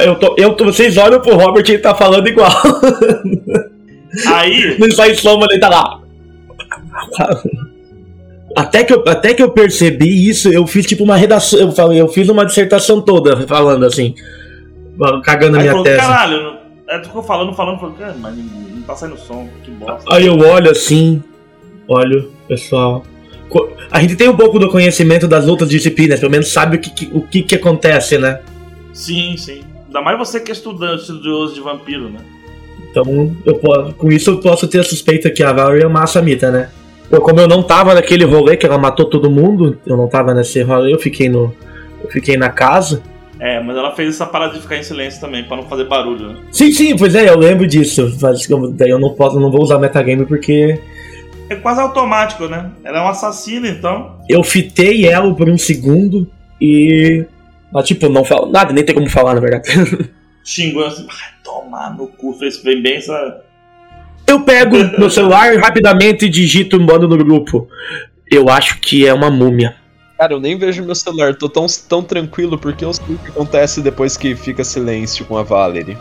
Eu tô, eu tô, vocês olham pro Robert e ele tá falando igual. [LAUGHS] Aí, Não sai som, mas ele tá lá. Até que, eu, até que eu percebi isso, eu fiz tipo uma redação. Eu, falei, eu fiz uma dissertação toda falando assim. Cagando a minha falou, tese. caralho, não- é, ficou falando, falando, falando, cara, mas não, tá saindo som, que bosta. Aí eu olho assim, olho, pessoal. A gente tem um pouco do conhecimento das outras disciplinas, pelo menos sabe o que, que- o que, que acontece, né? Sim, sim. Ainda mais você que é estudante, estudioso de vampiro, né? Então, eu posso, com isso eu posso ter a suspeita que a Valerie é massa mita, né? Eu, como eu não tava naquele rolê que ela matou todo mundo, eu não tava nesse rolê, eu fiquei no. Eu fiquei na casa. É, mas ela fez essa parada de ficar em silêncio também, pra não fazer barulho, né? Sim, sim, pois é, eu lembro disso. Mas eu- daí eu não posso, eu não vou usar metagame porque É quase automático, né? Ela é um assassino, então. eu fitei ela por um segundo e. Mas, tipo, não falo nada, nem tem como falar, na verdade. [LAUGHS] Xingou assim, vai tomar no cu, fez bem bem essa. Eu pego [LAUGHS] meu celular rapidamente e digito um bando no grupo. Eu acho que é uma múmia. Cara, eu nem vejo meu celular, tô tão, tão tranquilo porque eu sei o que acontece depois que fica silêncio com a Valerie.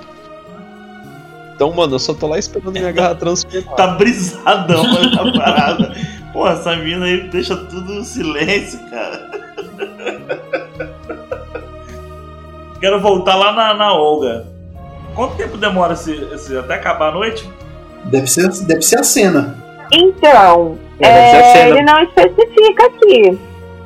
Então, mano, eu só tô lá esperando minha garra transformar. Tá brisadão [LAUGHS] na parada. Pô, essa mina aí deixa tudo no silêncio, cara. Quero voltar lá na, na Olga. Quanto tempo demora esse, esse- até acabar a noite? Deve ser, deve ser a cena. Então, É, deve ser a é, cena. ele não especifica aqui.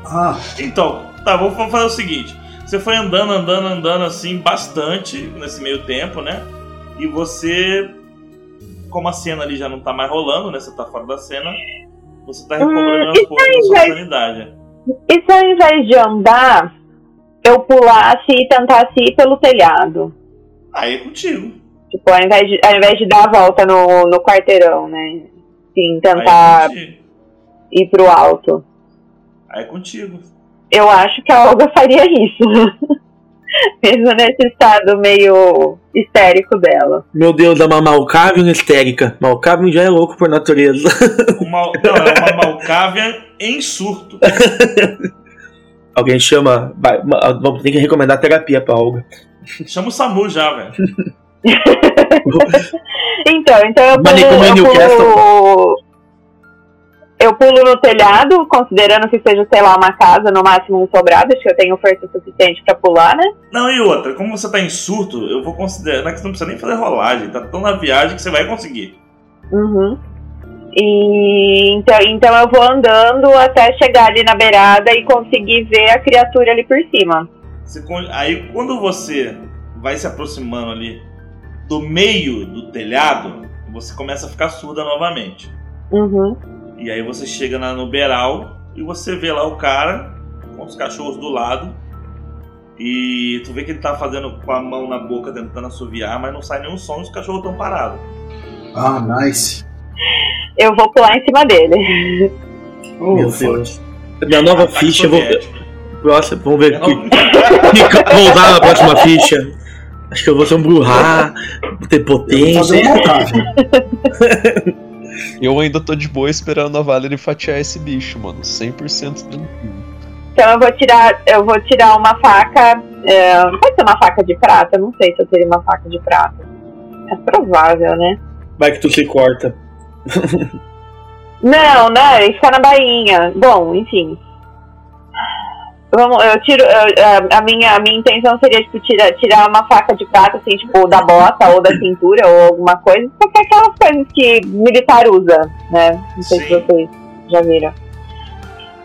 Ah, Então, tá, vou fazer o seguinte. Você foi andando, andando, andando assim bastante nesse meio tempo, né? E você, como a cena ali já não tá mais rolando, né? Você tá fora da cena, você tá recobrando Hum, isso poucos a sua sanidade. E se ao invés de andar, eu pulasse e tentasse ir pelo telhado? Aí é contigo. Tipo, ao invés de, ao invés de dar a volta no, no quarteirão, né? Sim, é tentar contigo. ir pro alto. Aí é contigo. Eu acho que a Olga faria isso. [LAUGHS] Mesmo nesse estado meio histérico dela. Meu Deus, é uma Malkavian histérica. Malkavian já é louco por natureza. Uma, não, é uma Malcávia em surto. [LAUGHS] Alguém chama. vai, ma- Vamos ter que recomendar terapia pra Olga. Chama o Samu já, velho. [LAUGHS] Então, então eu pulo, eu pulo. Eu pulo no telhado, considerando que seja, sei lá, uma casa, no máximo um sobrado, acho que eu tenho força suficiente pra pular, né? Não, e outra, como você tá em surto, eu vou considerar que você não precisa nem fazer rolagem. Tá tão na viagem que você vai conseguir. Uhum. E então, então eu vou andando até chegar ali na beirada e conseguir ver a criatura ali por cima. Você aí quando você vai se aproximando ali do meio do telhado, você começa a ficar surda novamente. Uhum. E aí você chega na, no beiral e você vê lá o cara com os cachorros do lado. E tu vê que ele tá fazendo com a mão na boca tentando assoviar, mas não sai nenhum som e os cachorros estão parados. ah, nice. Eu vou pular em cima dele. Meu. Deus. Minha nova Ataque ficha, eu vou. Nossa, vamos ver que, vou usar na próxima ficha. Acho que eu vou ser um Bruhá, ter Eu potência. Malkavian. [LAUGHS] Eu ainda tô de boa esperando a Valerie fatiar esse bicho, mano. 100% tranquilo. Então eu vou tirar, eu vou tirar uma faca. É, pode ser uma faca de prata? Não sei se eu teria uma faca de prata. É provável, né? Vai que tu se corta. Não, não, ele fica na bainha. Bom, enfim. Vamos, eu tiro. eu- a- a, minha, a minha intenção seria, tipo, tirar, tirar uma faca de prata, assim, tipo, da bota ou da cintura ou alguma coisa. Porque é aquelas coisas que militar usa, né? Não sei se Sim. vocês já viram.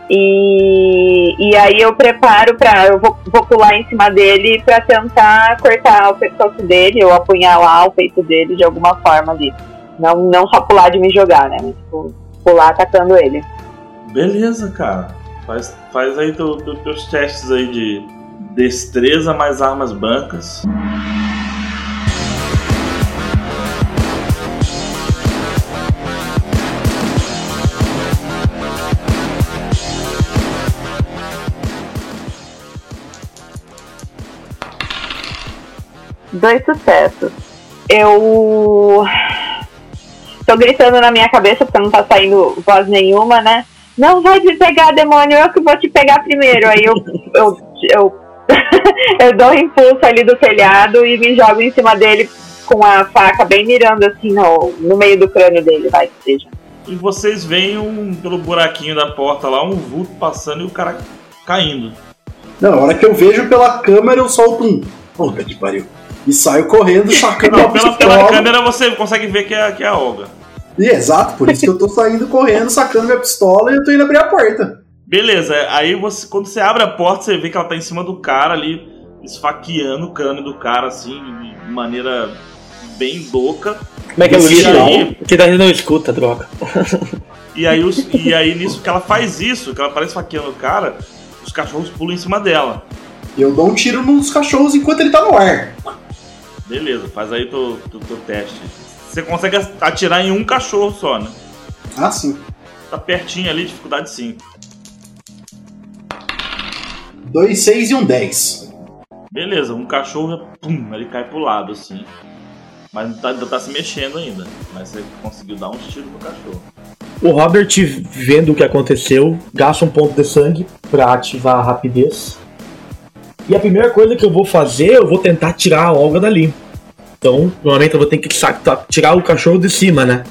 E, e aí eu preparo pra. Eu vou, vou pular em cima dele pra tentar cortar o pescoço dele ou apunhalar o peito dele de alguma forma ali. Não, não só pular de me jogar, né? Mas, tipo, pular atacando ele. Beleza, cara. Faz, faz aí teu, teu- teus testes aí de destreza mais armas brancas. Dois sucessos. Eu tô gritando na minha cabeça porque não tá saindo voz nenhuma, né? Não vai me pegar, demônio, eu que vou te pegar primeiro. Aí eu, eu, eu, [LAUGHS] eu dou um impulso ali do telhado e me jogo em cima dele com a faca bem mirando assim no, no meio do crânio dele, vai que seja. E vocês veem um, pelo buraquinho da porta lá um vulto passando e o cara caindo. Não, na hora que eu vejo pela câmera, eu solto um. Puta que pariu. E saio correndo, [LAUGHS] sacando Não, uma pela, pistola. pela câmera você consegue ver que é, que é a Olga. E exato, por isso que eu tô saindo correndo, sacando minha pistola e eu tô indo abrir a porta. Beleza, aí você, quando você abre a porta, você vê que ela tá em cima do cara ali, esfaqueando o crânio do cara, assim, de maneira bem louca. Como é que é o E vídeo? aí? Que daí não escuta, droga. E aí, os- e aí nisso que ela faz isso, que ela parece esfaqueando o cara, os cachorros pulam em cima dela. E eu dou um tiro nos cachorros enquanto ele tá no ar. Beleza, faz aí teu, teu, teu teste. Você consegue atirar em um cachorro só, né? Ah, sim. Tá pertinho ali, dificuldade 5. Dois, seis e um 10. Beleza, um cachorro, pum, ele cai pro lado, assim. Mas não tá, tá se mexendo ainda. Mas você conseguiu dar uns tiros no cachorro. O Robert, vendo o que aconteceu, gasta um ponto de sangue pra ativar a rapidez. E a primeira coisa que eu vou fazer, eu vou tentar tirar a Olga dali. Então, provavelmente eu vou ter que tirar o cachorro de cima, né?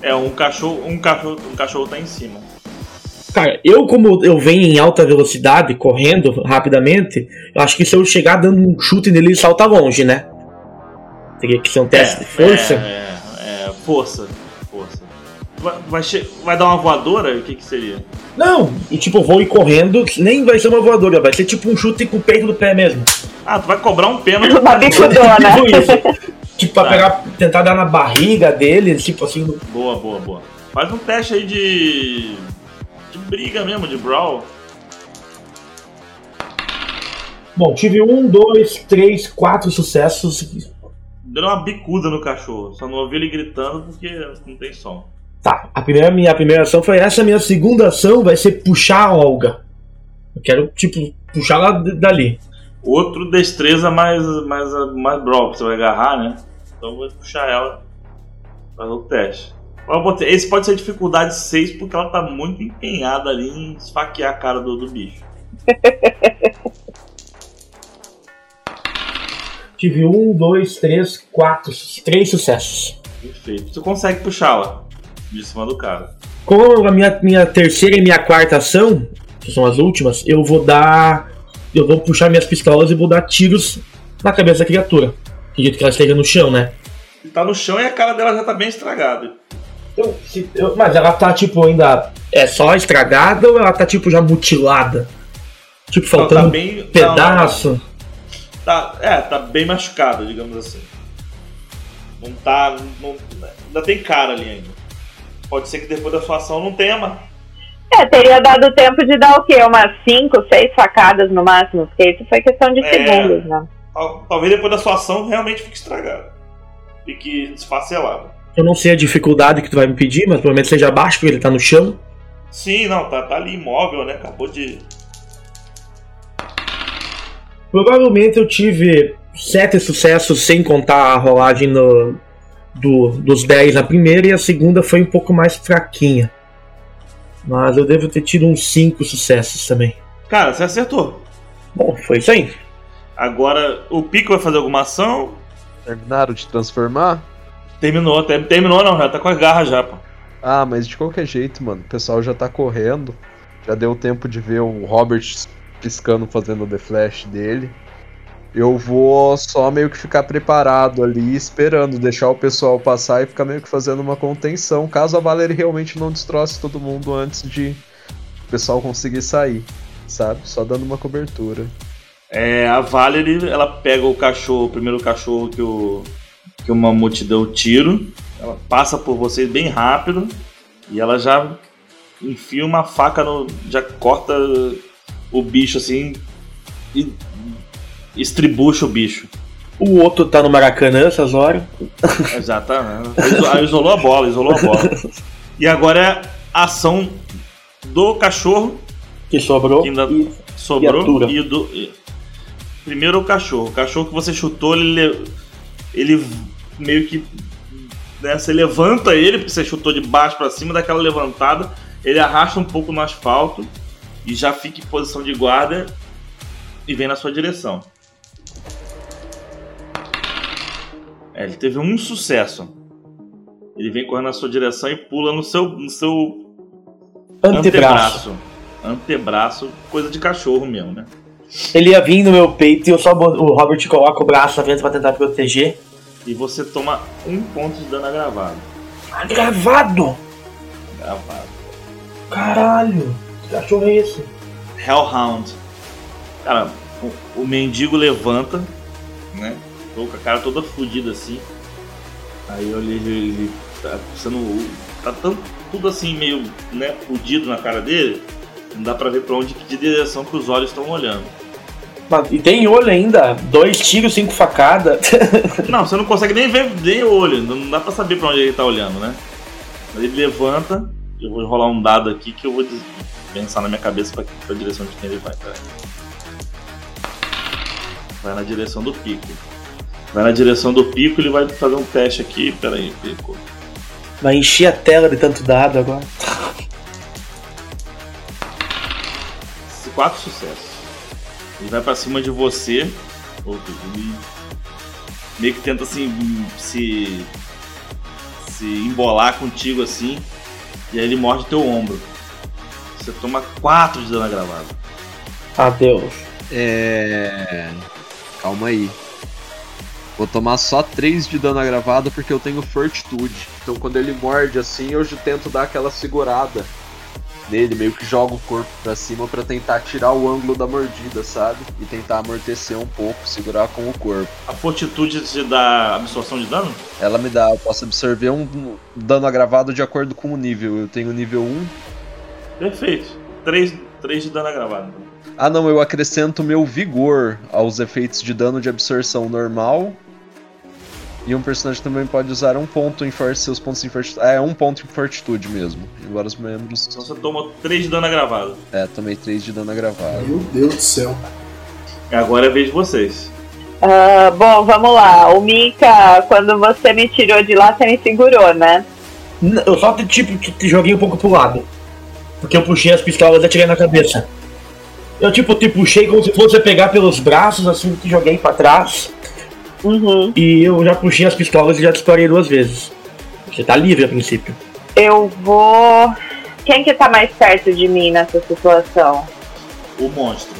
É, um cachorro, um cachorro, um cachorro tá em cima. Cara, eu como eu venho em alta velocidade, correndo rapidamente, eu acho que se eu chegar dando um chute nele, ele salta longe, né? Teria que ser um teste de força. É, é, é. Força. Vai, vai, dar uma voadora? O que que seria? Não, e tipo, vou ir correndo, nem vai ser uma voadora, vai ser tipo um chute com o peito do pé mesmo. Ah, tu vai cobrar um pênalti. [LAUGHS] Uma bicudona. [LAUGHS] Tipo isso. Tipo, pra Tá. pegar, tentar dar na barriga dele, tipo assim. Boa, boa, boa. Faz um teste aí de. de briga mesmo, de brawl. Bom, tive um, dois, três, quatro sucessos. Deu uma bicuda no cachorro. Só não ouvi ele gritando porque não tem som. Tá, a primeira, minha primeira ação foi essa, minha segunda ação vai ser puxar a Olga. Eu quero, tipo, puxar ela dali. Outro destreza mais, mais, mais brawl você vai agarrar, né? Então eu vou puxar ela. Fazer o teste. Esse pode ser dificuldade 6 porque ela tá muito empenhada ali em esfaquear a cara do, do bicho. [LAUGHS] Tive um, dois, três, quatro, três sucessos. Perfeito. Você consegue puxá-la de cima do cara. Como a minha, minha terceira e minha quarta ação, que são as últimas, eu vou dar. Eu vou puxar minhas pistolas e vou dar tiros na cabeça da criatura. Acredito que ela esteja no chão, né? Tá no chão e a cara dela já tá bem estragada. Eu- se- eu- mas ela tá tipo ainda. É só estragada ou ela tá tipo já mutilada? Tipo, Ela faltando tá bem. pedaço. tá, é, tá bem machucada, digamos assim. Não tá. não- ainda tem cara ali ainda. Pode ser que depois da sua ação não tenha mais. É, teria dado tempo de dar o quê? Umas 5, 6 facadas no máximo, porque isso foi questão de É. segundos, né? Tal- Talvez depois da sua ação realmente fique estragada. Fique desfacelada. Eu não sei a dificuldade que tu vai me pedir, mas provavelmente seja baixo porque ele tá no chão. Sim, não, tá, tá ali imóvel, né? Acabou de. Provavelmente eu tive sete sucessos sem contar a rolagem no, do, dos 10 na primeira e a segunda foi um pouco mais fraquinha. Mas eu devo ter tido uns 5 sucessos também. Cara, você acertou. Bom, foi isso aí. Agora, o Pico vai fazer alguma ação? Terminaram de transformar? Terminou, ter- terminou não, já tá com as garras já, pô. Ah, mas de qualquer jeito, mano, o pessoal já tá correndo. Já deu tempo de ver o Robert piscando fazendo o The Flash dele. Eu vou só meio que ficar preparado ali, esperando, deixar o pessoal passar e ficar meio que fazendo uma contenção, caso a Valerie realmente não destroce todo mundo antes de o pessoal conseguir sair, sabe? Só dando uma cobertura. É, a Valerie, ela pega o cachorro, o primeiro cachorro que o, que deu tiro. Ela passa por vocês bem rápido e ela já enfia uma faca no. já corta o bicho assim e estribucha o bicho. O outro tá no Maracanã essas horas. Exatamente. Iso- Isolou a bola, isolou a bola. E agora é a ação do cachorro Que sobrou. que ainda E sobrou Criatura. e do. e- Primeiro o cachorro. O cachorro que você chutou, ele, le- ele meio que. Né, você levanta ele, porque você chutou de baixo pra cima, daquela levantada, ele arrasta um pouco no asfalto e já fica em posição de guarda e vem na sua direção. É, ele teve um sucesso. Ele vem correndo na sua direção e pula no seu, no seu antebraço. Antebraço. Antebraço, coisa de cachorro mesmo, né? Ele ia vir no meu peito e eu só o Robert coloca o braço à frente pra tentar proteger. E você toma um ponto de dano agravado. Ah, gravado! Gravado. Caralho! Que cachorro é esse? Hellhound. Cara, o, o mendigo levanta, né? Tô com a cara toda fodida assim. Aí eu olhei ele, tá sendo. Tá tão, tudo assim meio, né, fudido na cara dele. Não dá pra ver pra onde, que direção que os olhos estão olhando. E tem olho ainda. Dois tiros, cinco facadas. [LAUGHS] Não, você não consegue nem ver nem olho, não dá pra saber pra onde ele tá olhando, né? Mas ele levanta, eu vou rolar um dado aqui que eu vou pensar na minha cabeça pra, pra direção de quem ele vai. Peraí. Vai na direção do pico. Vai na direção do pico, ele vai fazer um teste aqui. Peraí, pico. Vai encher a tela de tanto dado agora. Quatro sucessos. Ele vai pra cima de você. ou Ele meio que tenta assim se. se embolar contigo assim. E aí ele morde teu ombro. Você toma quatro de dano agravado. Adeus. É. Calma aí. Vou tomar só 3 de dano agravado porque eu tenho fortitude. Então quando ele morde assim, eu já tento dar aquela segurada nele, meio que jogo o corpo pra cima pra tentar tirar o ângulo da mordida, sabe? E tentar amortecer um pouco, segurar com o corpo. A fortitude te dá absorção de dano? Ela me dá, eu posso absorver um dano agravado de acordo com o nível. Eu tenho nível 1. Perfeito. Três, três de dano agravado. Ah não, eu acrescento meu vigor aos efeitos de dano de absorção normal. E um personagem também pode usar um ponto em forte, seus pontos em fortitude. É, um ponto em fortitude mesmo. Embora os membros. Então você toma três de dano agravado. É, tomei 3 de dano agravado. Meu Deus do céu. Agora é a vez de vocês. Ah, bom, vamos lá. O Mika, quando você me tirou de lá, você me segurou, né? Eu só te, tipo, te, te joguei um pouco pro lado. Porque eu puxei as pistolas e atirei na cabeça. Eu tipo te puxei como se fosse pegar pelos braços, assim, te joguei pra trás. Uhum. E eu já puxei as pistolas e já disparei duas vezes. Você tá livre a princípio. Eu vou. Quem que tá mais perto de mim nessa situação? O monstro.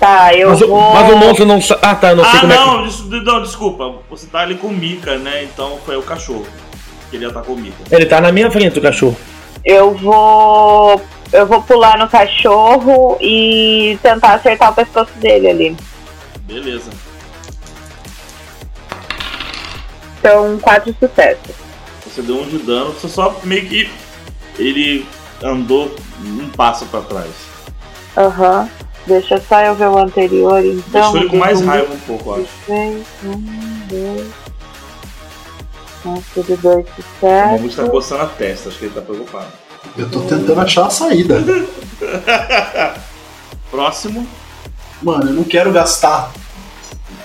Tá, eu Mas, o- vou. mas o monstro não sa- Ah tá, eu não sei ah, como é que. não, des- não, desculpa. Você tá ali com o Mika, né? Então foi o cachorro. Que ele atacou o Mika. Ele tá na minha frente, o cachorro. Eu vou. Eu vou pular no cachorro e tentar acertar o pescoço dele ali. Beleza. São quatro sucessos. Você deu um de dano, você só meio que. Ele andou um passo pra trás. Aham. Deixa só eu ver o anterior, então. Deixou ele com mais Um, raiva um pouco, acho. três, Um, dois. Nossa, de dois O Mamute tá sucessos. coçando a testa, acho que ele tá preocupado. Eu tô tentando achar a saída. [LAUGHS] Próximo. Mano, eu não quero gastar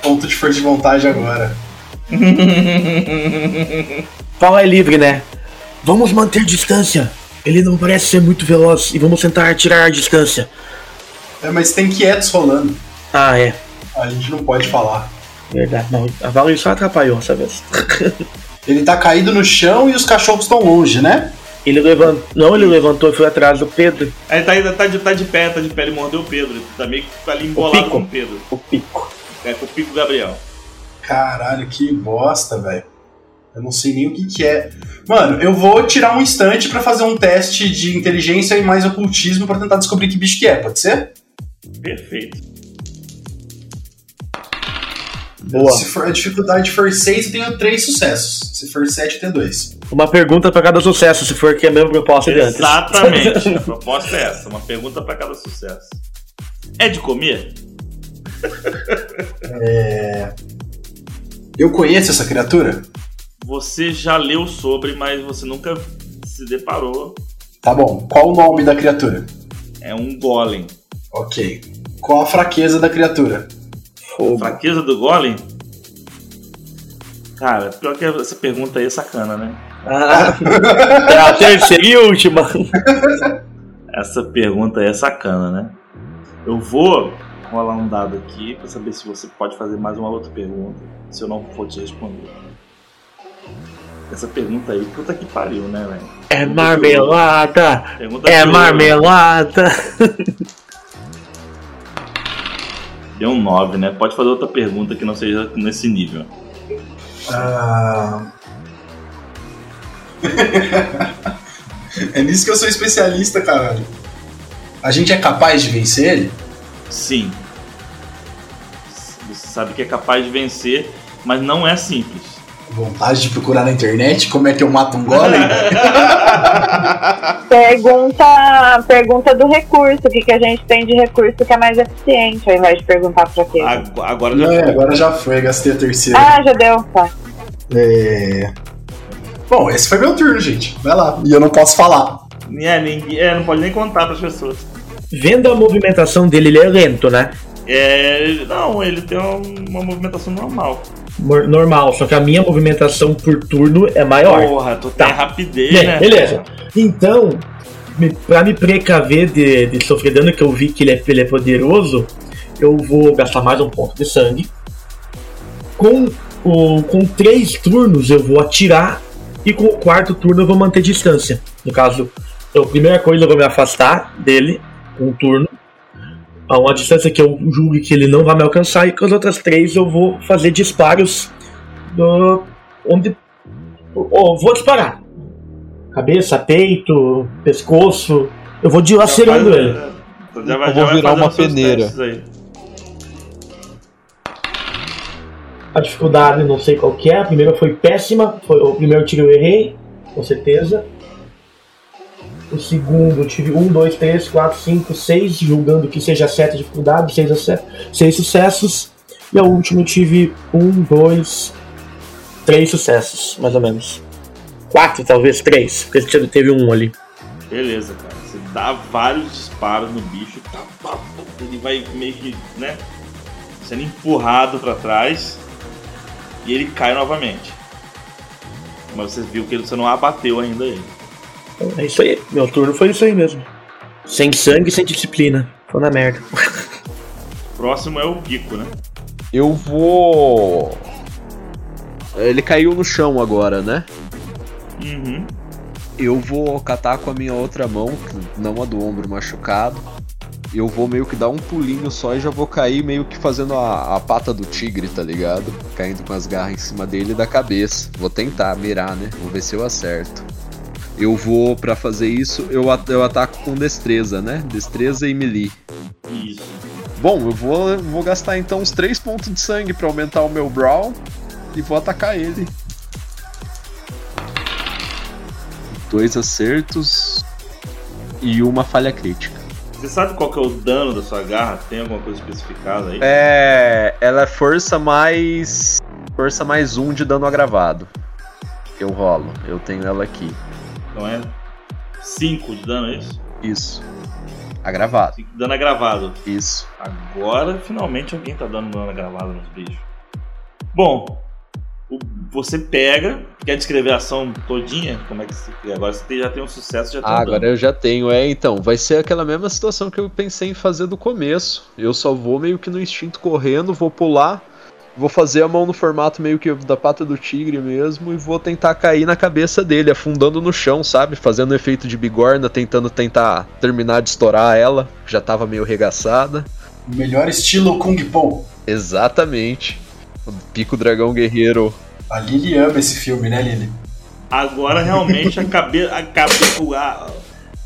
ponto de força de vontade agora. [LAUGHS] Fala é livre, né? Vamos manter distância. Ele não parece ser muito veloz e vamos tentar tirar a distância. É, mas tem quietos rolando. Ah, é. A gente não pode falar. Verdade. Não, a Valerie só atrapalhou essa vez. [LAUGHS] Ele tá caído no chão e os cachorros estão longe, né? Ele levantou. Não, ele levantou e foi atrás do Pedro. Aí tá, ainda tá de, tá de pé, tá de pé, ele mordeu o Pedro. Ele tá meio que tá ali embolado pico. com o Pedro. O pico. É com o pico Gabriel. Caralho, que bosta, velho. Eu não sei nem o que que é. Mano, eu vou tirar um instante pra fazer um teste de inteligência e mais ocultismo pra tentar descobrir que bicho que é, pode ser? Perfeito. Boa. Se for, a dificuldade for 6, eu tenho 3 sucessos. Se for 7, eu tenho 2. Uma pergunta pra cada sucesso, se for que é a mesma proposta de antes. Exatamente. [LAUGHS] a proposta é essa, uma pergunta pra cada sucesso. É de comer? Eu conheço essa criatura? Você já leu sobre, mas você nunca se deparou. Tá bom. Qual o nome da criatura? É um golem. Ok. Qual a fraqueza da criatura? Fogo. Fraqueza do golem? Cara, pior que essa pergunta aí é sacana, né? Ah, [LAUGHS] é a terceira e última. Essa pergunta aí é sacana, né? Eu vou rolar um dado aqui pra saber se você pode fazer mais uma outra pergunta, se eu não for te responder. Essa pergunta aí, puta que pariu, né, velho? É marmelada. É marmelada. Deu um 9, né? Pode fazer outra pergunta que não seja nesse nível. Ah... [LAUGHS] é nisso que eu sou especialista, caralho. A gente é capaz de vencer ele? Sim. Você sabe que é capaz de vencer, mas não é simples. Vontade de procurar na internet como é que eu mato um golem? [LAUGHS] Pergunta, pergunta do recurso, o que, que a gente tem de recurso que é mais eficiente, ao invés de perguntar pra quê. Ag- Agora Não, já é, foi. agora já foi, gastei a terceira. Ah, já deu, tá. É... Bom, esse foi meu turno, gente. Vai lá. E eu não posso falar. É, ninguém, é, não pode nem contar pras pessoas. Vendo a movimentação dele, ele é lento, né? É, não, ele tem uma, movimentação normal. Normal, só que a minha movimentação por turno é maior. Porra, tu Tá. tem rapidez, Bem, né? beleza. Então, me, pra me precaver de, de sofrer dano, que eu vi que ele é, ele é poderoso, eu vou gastar mais um ponto de sangue. Com, o, com três turnos eu vou atirar e com o quarto turno eu vou manter distância. No caso, então, a primeira coisa eu vou me afastar dele um turno. A uma distância que eu julgue que ele não vai me alcançar, e com as outras três eu vou fazer disparos do, onde. Oh, vou disparar cabeça, peito, pescoço. Eu vou dilacerando ele. Já vai, Eu vou virar uma peneira. A dificuldade não sei qual que é. A primeira foi péssima. Foi, o primeiro tiro eu errei, com certeza. O segundo tive um, dois, três, quatro, cinco, seis, julgando que seja sete dificuldade, seis, seis sucessos. E a última tive um, dois, três sucessos, mais ou menos. Quatro, talvez, três, porque teve- um ali. Beleza, cara. Você dá vários disparos no bicho, tá, pá, pá, ele vai meio que, né? Sendo empurrado pra trás e ele cai novamente. Mas você viu que você não abateu ainda ele. É isso aí. Meu turno foi isso aí mesmo. Sem sangue, sem disciplina. Tô na merda. [LAUGHS] Próximo é o Kiko, né? Eu vou. Ele caiu no chão agora, né? Uhum. Eu vou catar com a minha outra mão, não a do ombro machucado. Eu vou meio que dar um pulinho só e já vou cair meio que fazendo a, a pata do tigre, tá ligado? Caindo com as garras em cima dele e da cabeça. Vou tentar mirar, né? Vou ver se eu acerto. Eu vou, pra fazer isso, eu, at- eu ataco com destreza, né? Destreza e melee. Isso. Bom, eu vou, vou gastar então uns 3 pontos de sangue pra aumentar o meu Brawl e vou atacar ele. Dois acertos e uma falha crítica. Você sabe qual que é o dano da sua garra? Tem alguma coisa especificada aí? É. Ela é força mais. Força mais um de dano agravado. Eu rolo. Eu tenho ela aqui. Então é 5 de dano, é isso? Isso. Agravado. 5 de dano agravado. Isso. Agora finalmente alguém tá dando dano agravado nos bichos. Bom, você pega. Quer descrever a ação todinha? Como é que se. Agora você tem- já tem um sucesso, já tem Ah, um agora eu já tenho. É, então, vai ser aquela mesma situação que eu pensei em fazer do começo. Eu só vou meio que no instinto correndo, vou pular, vou fazer a mão no formato meio que da pata do tigre mesmo e vou tentar cair na cabeça dele, afundando no chão, sabe? Fazendo efeito de bigorna, tentando tentar terminar de estourar ela, que já tava meio regaçada. O melhor estilo Kung Po. Exatamente. O Pico Dragão Guerreiro. A Lily ama esse filme, né, Lily? Agora realmente a cabeça. A cabe, o, a-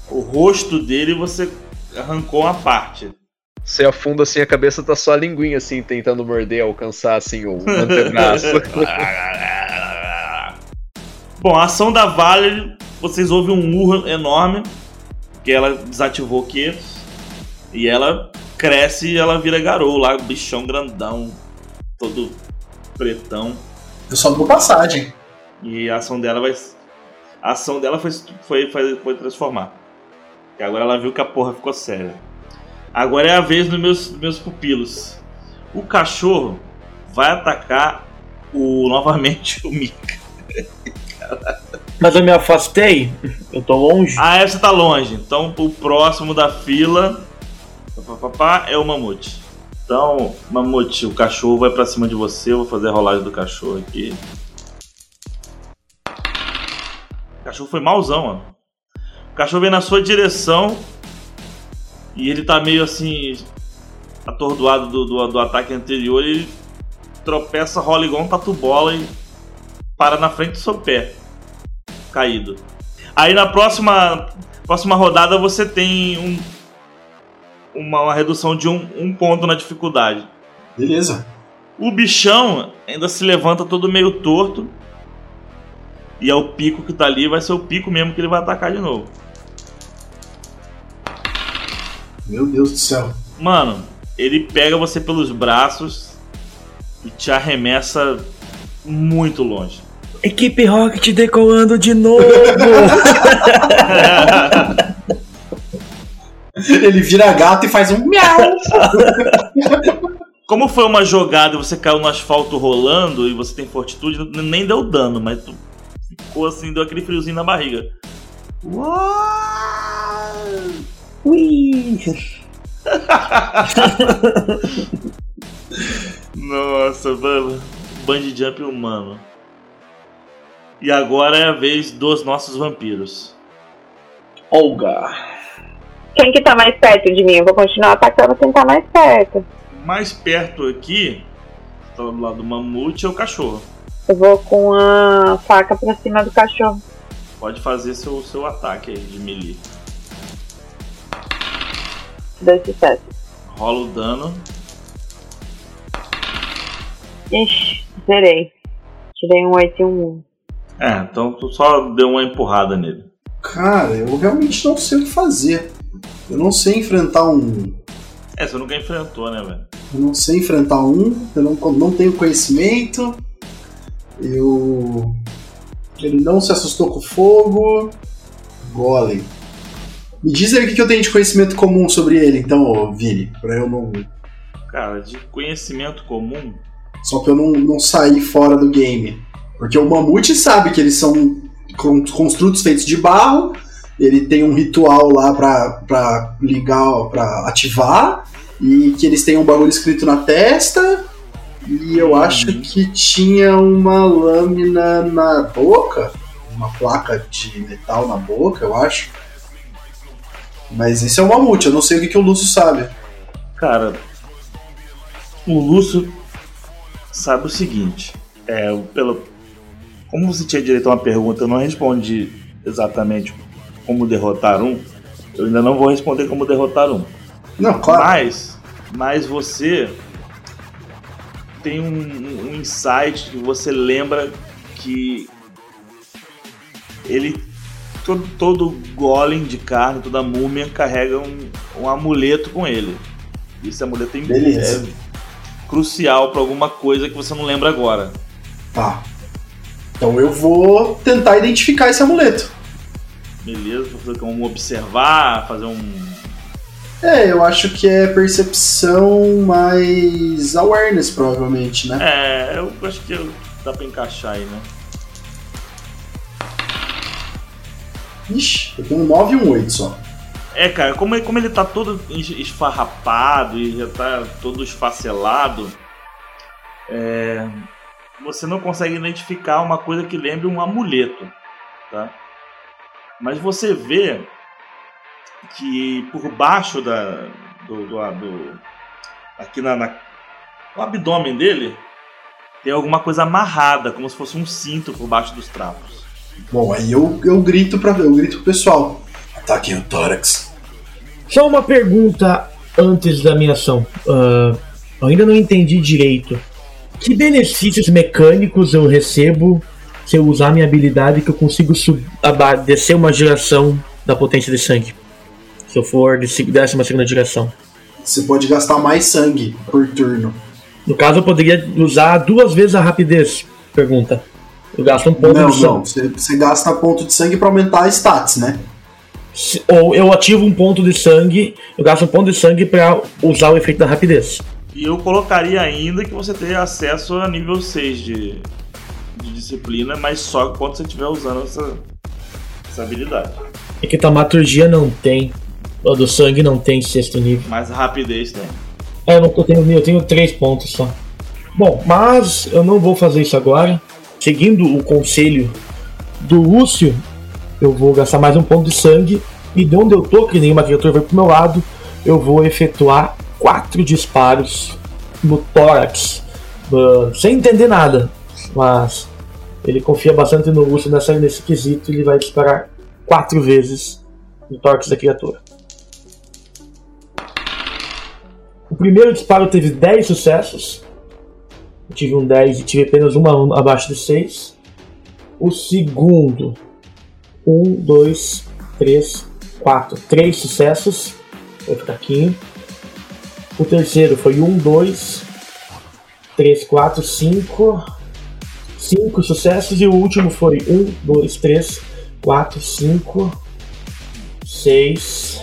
o rosto dele você arrancou uma parte. Você afunda assim, a cabeça tá só a linguinha assim, tentando morder, alcançar assim o antebraço. [LAUGHS] Bom, a ação da Valerie, vocês ouvem um urro enorme, que ela desativou o quê? E ela cresce e ela vira garou lá, bichão grandão, todo pretão. Eu só dou passagem. E a ação dela vai. A ação dela foi, foi, foi, foi transformar. E agora ela viu que a porra ficou séria. Agora é a vez dos meus, dos meus pupilos. O cachorro vai atacar o [LAUGHS] novamente o Mika. Mas eu me afastei, eu tô longe. Ah, essa tá longe. Então o próximo da fila é o Mamute. Então, Mamute, o cachorro vai pra cima de você. Eu vou fazer a rolagem do cachorro aqui. O cachorro foi mauzão, mano. O cachorro vem na sua direção e ele tá meio assim atordoado do, do, do ataque anterior. E ele tropeça, rola igual um tatu-bola e para na frente do seu pé, caído. Aí na próxima, próxima rodada você tem um, uma, uma redução de um, um ponto na dificuldade. Beleza. O bichão ainda se levanta todo meio torto. E é o pico que tá ali, vai ser o pico mesmo que ele vai atacar de novo. Meu Deus do céu. Mano, ele pega você pelos braços e te arremessa muito longe. Equipe Rocket decolando de novo. [LAUGHS] Ele vira gato e faz um miau. [LAUGHS] Como foi uma jogada e você caiu no asfalto rolando e você tem fortitude, nem deu dano, mas tu ficou assim, deu aquele friozinho na barriga. Ui. [LAUGHS] Nossa, mano. Bungee jump humano. E agora é a vez dos nossos vampiros. Olga. Quem que tá mais perto de mim? Eu vou continuar atacando quem tá mais perto. Mais perto aqui, tá do lado do mamute, é o cachorro. Eu vou com a faca pra cima do cachorro. Pode fazer seu, seu ataque aí de melee. Dois sucessos. Rola o dano. Ixi, zerei. Tirei um 8 e um 1. É, então tu só deu uma empurrada nele. Cara, eu realmente não sei o que fazer. Eu não sei enfrentar um. É, você nunca enfrentou, né, velho? Eu não sei enfrentar um. Eu não, não tenho conhecimento. Eu. Ele não se assustou com fogo. Golem. Me diz aí o que eu tenho de conhecimento comum sobre ele, então, Vini. Pra eu não. Cara, de conhecimento comum, Só pra eu não, não sair fora do game. Porque o Mamute sabe que eles são con- construtos feitos de barro. Ele tem um ritual lá pra, pra ligar, pra ativar. E que eles têm um bagulho escrito na testa. E eu acho que tinha uma lâmina na boca. Uma placa de metal na boca, eu acho. Mas esse é o Mamute, eu não sei o que, que o Lúcio sabe. Cara, o Lúcio sabe o seguinte. É, pelo, como você tinha direito a uma pergunta, eu não respondi exatamente como derrotar um. Eu ainda não vou responder como derrotar um. Não, claro. Mas, mas você tem um, um- um insight que você lembra que ele todo, todo golem de carne, toda múmia carrega um, um amuleto com ele. E esse amuleto Beleza. é crucial para alguma coisa que você não lembra agora. Tá. Então eu vou tentar identificar esse amuleto. Beleza? Vou fazer como observar, fazer um. É, eu acho que é percepção mais awareness, provavelmente, né? É, eu acho que dá pra encaixar aí, né? Ixi, eu tenho um 9 e um 8 só. É, cara, como ele, como ele tá todo es- esfarrapado e já tá todo esfacelado, é, você não consegue identificar uma coisa que lembre um amuleto, tá? Mas você vê que por baixo da, do, do, do- aqui na, na- no abdômen dele tem alguma coisa amarrada, como se fosse um cinto por baixo dos trapos. Bom, aí eu, eu grito para eu grito pro pessoal. Ataquem o tórax. Só uma pergunta antes da minha ação. Eu ainda não entendi direito. Que benefícios mecânicos eu recebo se eu usar minha habilidade que eu consigo descer uma geração da potência de sangue? Se eu for de décima segunda geração. Você pode gastar mais sangue por turno. No caso, eu poderia usar duas vezes a rapidez? Pergunta. Eu gasto um ponto não, de sangue. não. Você, você gasta ponto de sangue pra aumentar a stats, né? Se- Ou eu ativo um ponto de sangue, eu gasto um ponto de sangue pra usar o efeito da rapidez. E eu colocaria ainda que você tenha acesso a nível 6 de, de disciplina, mas só quando você estiver usando essa, essa habilidade. É que taumaturgia não tem. A do sangue não tem sexto nível. Mas a rapidez tem. É, eu, não, eu, tenho, eu tenho três pontos só. Bom, mas eu não vou fazer isso agora. Seguindo o conselho do Lúcio, eu vou gastar mais um ponto de sangue. E de onde eu tô, que nenhuma criatura vai pro meu lado, eu vou efetuar quatro disparos no tórax. ah, sem entender nada. Mas ele confia bastante no Lúcio nessa, nesse quesito. Ele vai disparar quatro vezes no tórax da criatura. O primeiro disparo teve 10 sucessos. Eu tive um 10 e tive apenas uma abaixo de 6. O segundo, 1, 2, 3, 4. 3 sucessos. Foi fraquinho. O terceiro foi 1, 2, 3, 4, 5. 5 sucessos. E o último foi 1, 2, 3, 4, 5, 6.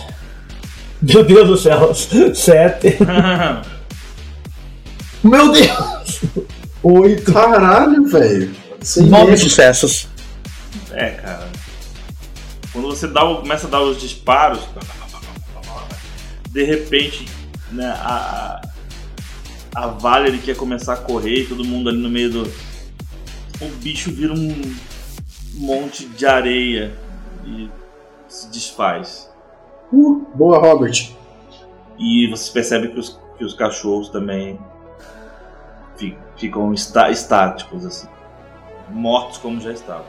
Meu Deus do céu! [LAUGHS] 7. [LAUGHS] Meu Deus! 8. Caralho, velho. Sem 9 medo. sucessos. é, cara. Quando você dá, o- começa a dar os disparos, de repente, né, a, a, Valerie quer começar a correr e todo mundo ali no meio do. O bicho vira um monte de areia e se desfaz. Uh, boa, Robert. E você percebe que os, que os cachorros também ficam está- estáticos, assim. Mortos como já estavam.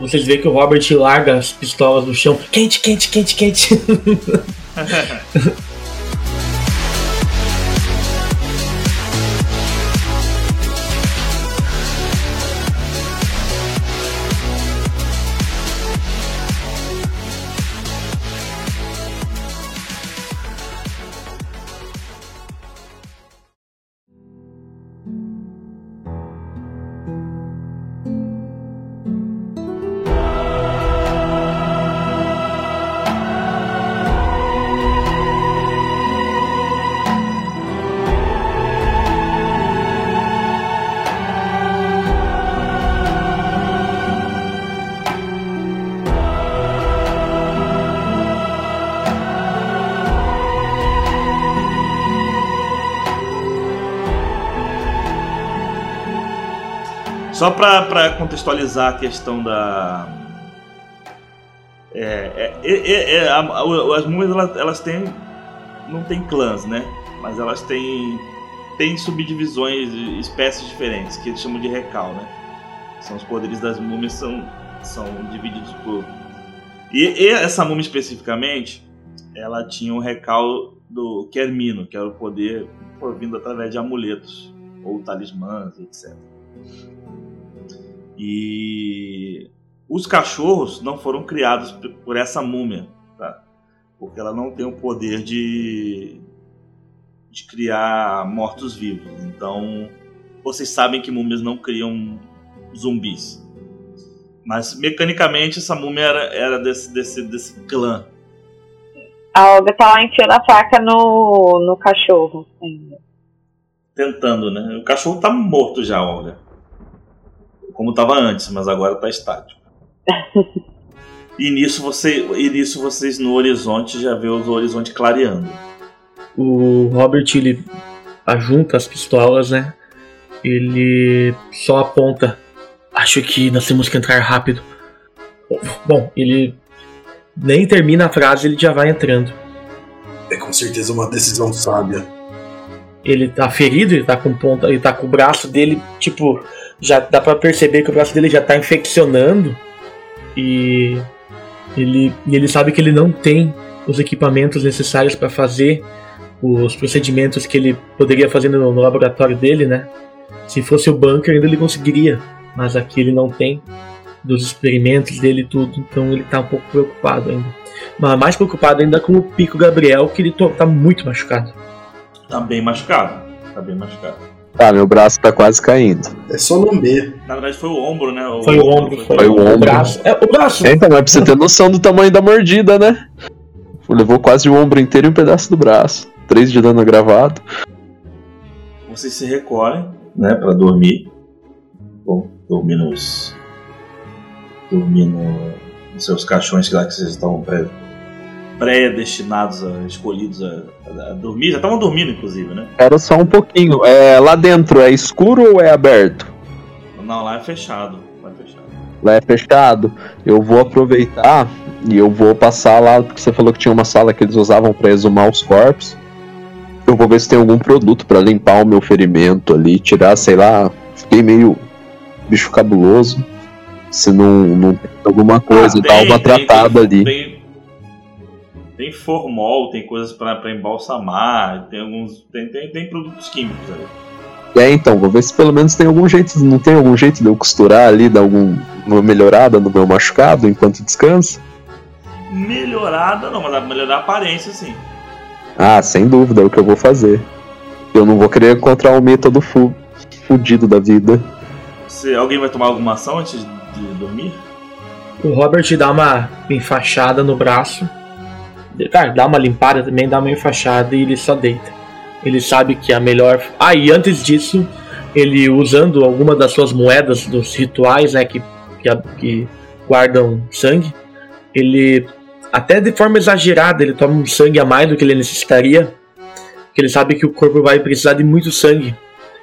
Vocês veem que o Robert larga as pistolas no chão. Quente, quente, quente, quente. [LAUGHS] Só pra contextualizar a questão da. É, é, é, é, é, a- a- as múmias elas, elas têm. Não tem clãs, né? Mas elas têm. Tem subdivisões, espécies diferentes, que eles chamam de recal, né? São os poderes das múmias são, são divididos por. E, e essa múmia especificamente, ela tinha um recal do Kermino, que era o poder provindo através de amuletos ou talismãs, etc. E os cachorros não foram criados por essa múmia, tá? Porque ela não tem o poder de, de criar mortos-vivos. Então, vocês sabem que múmias não criam zumbis. Mas, mecanicamente, essa múmia era, era desse, desse, desse clã. A Olga tá lá enfiando a faca no, no cachorro ainda. Tentando, né? O cachorro tá morto já, Olga. Como estava antes, mas agora está estático. [LAUGHS] e nisso você, e nisso vocês no horizonte já vê o horizonte clareando. O Robert ele ajunta as pistolas, né? Ele só aponta. Acho que nós temos que entrar rápido. Bom, ele nem termina a frase, ele já vai entrando. É com certeza uma decisão sábia. Ele tá ferido, ele tá com ponta, ele tá com o braço dele, tipo, já dá pra perceber que o braço dele já tá infeccionando e ele, ele sabe que ele não tem os equipamentos necessários para fazer os procedimentos que ele poderia fazer no, no laboratório dele, né? Se fosse o bunker ainda ele conseguiria, mas aqui ele não tem dos experimentos dele e tudo, então ele tá um pouco preocupado ainda. Mas mais preocupado ainda com o Pico Gabriel, que ele tá muito machucado. Tá bem machucado. Tá bem machucado. Tá, meu braço tá quase caindo. É só lamber. Na verdade foi o ombro, né? Foi o ombro, foi, Foi o ombro. braço. É, o braço! É, então, mas pra você ter noção do tamanho da mordida, né? Levou quase o ombro inteiro e um pedaço do braço. Três de dano gravado. Vocês se recolhem, né, pra dormir. Bom, dormir nos. Dormir no, nos seus caixões lá que vocês estão pré- pré-destinados, a, escolhidos a, a- dormir. Já estavam dormindo, inclusive, né? Era só um pouquinho. É, lá dentro é escuro ou é aberto? Não, lá é fechado. Lá é fechado. Lá é fechado. Eu vou aproveitar e eu vou passar lá, porque você falou que tinha uma sala que eles usavam pra exumar os corpos. Eu vou ver se tem algum produto pra limpar o meu ferimento ali, tirar, sei lá, fiquei meio bicho cabuloso. Se não, não tem alguma coisa, Ah, tem- uma tem- tratada tem- ali. Tem, tem formol, tem coisas pra, pra embalsamar, tem alguns. Tem, tem, tem produtos químicos ali. É, então, vou ver se pelo menos tem algum jeito, não tem algum jeito de eu costurar ali, dar algum, uma melhorada no meu machucado enquanto descansa? Melhorada, não, mas dá pra melhorar a aparência, sim. Ah, sem dúvida, é o que eu vou fazer. Eu não vou querer encontrar o método fu fudido da vida. Se alguém vai tomar alguma ação antes de dormir? O Robert dá uma enfaixada no braço. Cara, dá uma limpada também, dá uma enfaixada e ele só deita. Ele sabe que a melhor. Ah, e antes disso, ele usando alguma das suas moedas dos rituais, né, que, que, que guardam sangue, ele até de forma exagerada, ele toma um sangue a mais do que ele necessitaria, porque ele sabe que o corpo vai precisar de muito sangue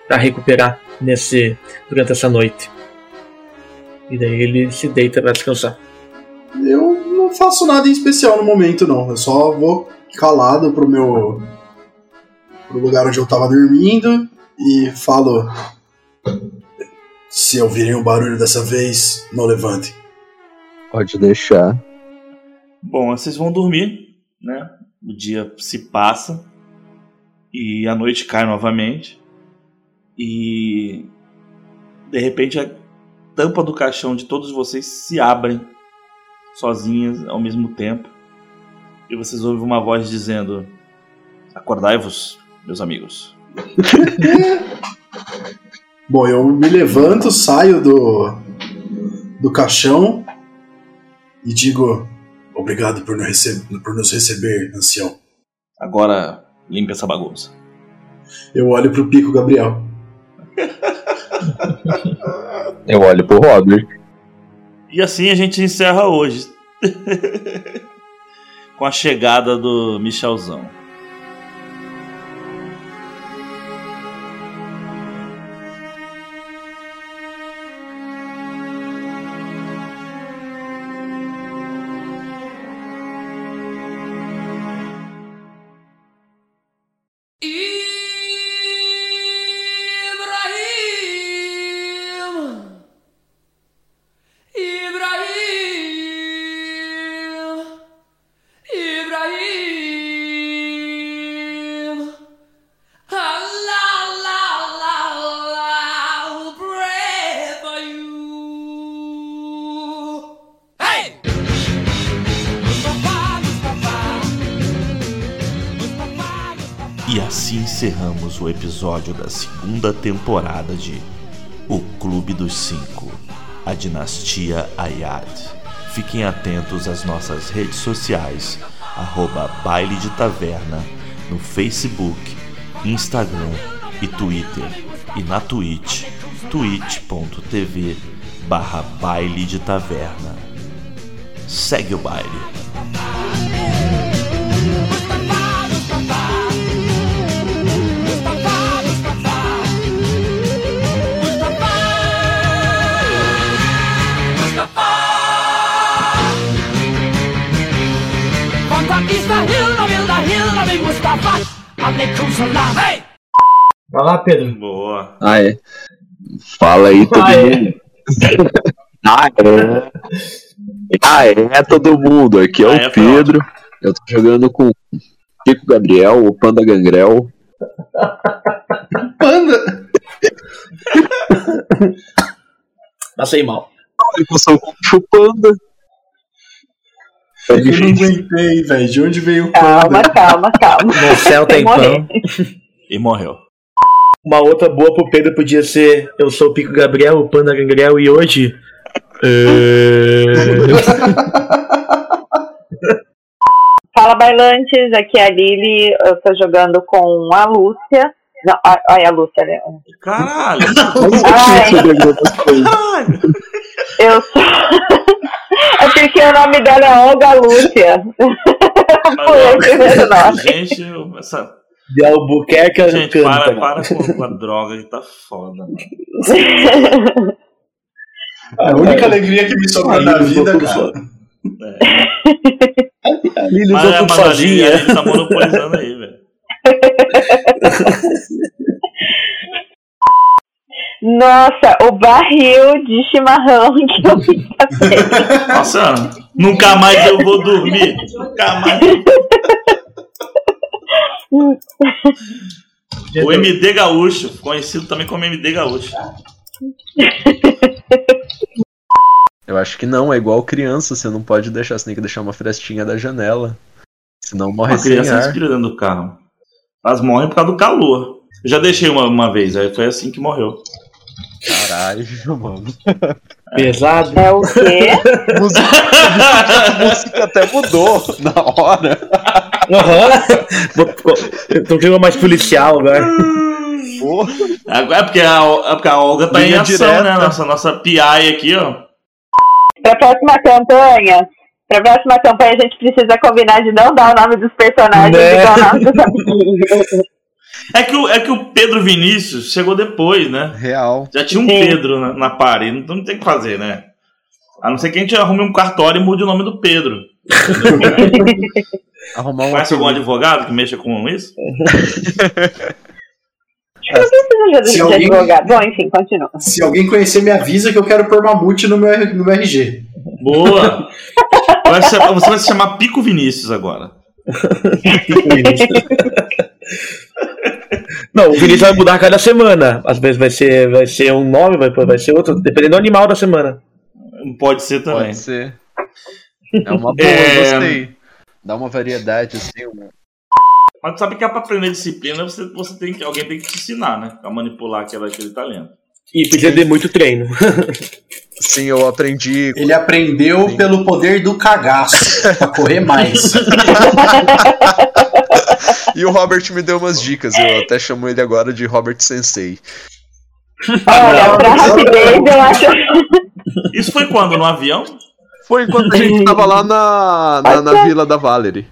para recuperar nesse durante essa noite. E daí ele se deita para descansar. Eu não faço nada em especial no momento, não. Eu só vou calado pro meu. pro lugar onde eu tava dormindo e falo. Se ouvirem o barulho dessa vez, não levante. Pode deixar. Bom, vocês vão dormir, né? O dia se passa e a noite cai novamente. E de repente a tampa do caixão de todos vocês se abrem sozinhas ao mesmo tempo. E vocês ouvem uma voz dizendo: Acordai-vos, meus amigos. [LAUGHS] Bom, eu me levanto, saio do. do caixão e digo. Obrigado por nos, por nos receber, ancião. Agora limpe essa bagunça. Eu olho pro Pico Gabriel. [LAUGHS] Eu olho pro Robert. E assim a gente encerra hoje. [LAUGHS] Com a chegada do Michelzão. Assim encerramos o episódio da segunda temporada de O Clube dos Cinco, a Dinastia Ayad. Fiquem atentos às nossas redes sociais, arroba Baile de Taverna, no Facebook, Instagram e Twitter. E na Twitch, twitch.tv barra baile de taverna. Segue o baile. Hey! Vai lá, Pedro. Boa. Ah, é. Fala aí, todo Ah, é. mundo. ah, é. Ah, é todo mundo. Aqui é Ah, o é, Pedro. Eu tô jogando com Pico Gabriel, o Panda Gangrel. Panda! Passei mal. Eu sou o Panda. Eu não aguentei, velho. De onde veio o Calma, panda? calma, calma. No céu tem pão. E morreu. Uma outra boa pro Pedro podia ser Eu sou o Pico Gabriel, o Panda Gangrel e hoje. é, [LAUGHS] Fala, bailantes. Aqui é a Lili. Eu tô jogando com a Lúcia. Não, a- olha a Lúcia. né? Caralho. Ai, Caralho. eu sou. [LAUGHS] É porque o nome dela é Olga Lúcia. Foi o primeiro nome. Gente, essa... De Albuquerque a Gente, canta. para, para com, com a droga que tá foda. mano. [LAUGHS] A única alegria que me sobra na vida, cara. A Lili Mas, usou é, tudo mas a Lili- sozinha. a Lili tá monopolizando aí, velho. [LAUGHS] Nossa, o barril de chimarrão que eu me passei. [LAUGHS] Nossa, nunca mais eu vou dormir. Nunca mais. [LAUGHS] O MD Gaúcho, conhecido também como MD Gaúcho. Eu acho que não, é igual criança, você não pode deixar, você tem que deixar uma frestinha da janela. Senão morre Uma sem criança ar. respira dentro do carro. Elas morrem por causa do calor. Eu já deixei uma, uma vez, aí foi assim que morreu. Caralho, mano. Pesado. É o quê? música, a [LAUGHS] música até mudou na hora. Aham. Vou- Então clima mais policial agora. Porra. Agora É porque a, é porque a Olga tá em Linha ação, direta. né? Nossa, nossa PI aqui, ó. Pra próxima campanha, pra próxima campanha a gente precisa combinar de não dar o nome dos personagens Né? e dar o nome dos amiguinhos. É que, o, é que o Pedro Vinícius chegou depois, né? Real. Já tinha um Sim. Pedro na, na parede, então não tem o que fazer, né? A não ser que a gente arrume um cartório e mude o nome do Pedro. [LAUGHS] Arrumar um Conhece algum advogado que mexa com isso? Eu não preciso de Se de alguém- advogado. Bom, enfim, continua. Se alguém conhecer, me avisa que eu quero pôr mamute no meu, no meu RG. Boa! Você vai se chamar Pico Vinícius agora. [LAUGHS] Não, o Vinícius vai mudar a cada semana. Às vezes vai ser, vai ser um nome, vai, vai ser outro, dependendo do animal da semana. Pode ser também. Pode ser. É uma boa, É. gostei. Dá uma variedade assim. uma- Mas tu sabe que é pra aprender disciplina, você, você tem que, alguém tem que te ensinar, né? A manipular aquela, aquele talento. E precisa de muito treino. [LAUGHS] Sim, eu aprendi. Ele aprendeu Sim. pelo poder do cagaço, pra correr mais. [LAUGHS] E o Robert me deu umas dicas. Eu até chamo ele agora de Robert Sensei. Olha, pra rapidez, eu acho. Isso foi quando? No avião? Foi enquanto a gente [LAUGHS] tava lá na, na, na vila da Valerie.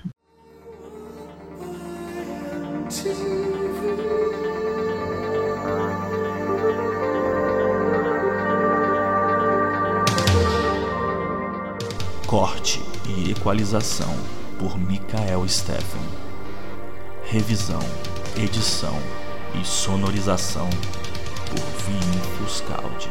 Corte e equalização por Mikael Steffen. Revisão, edição e sonorização por Vini Fuscaldi.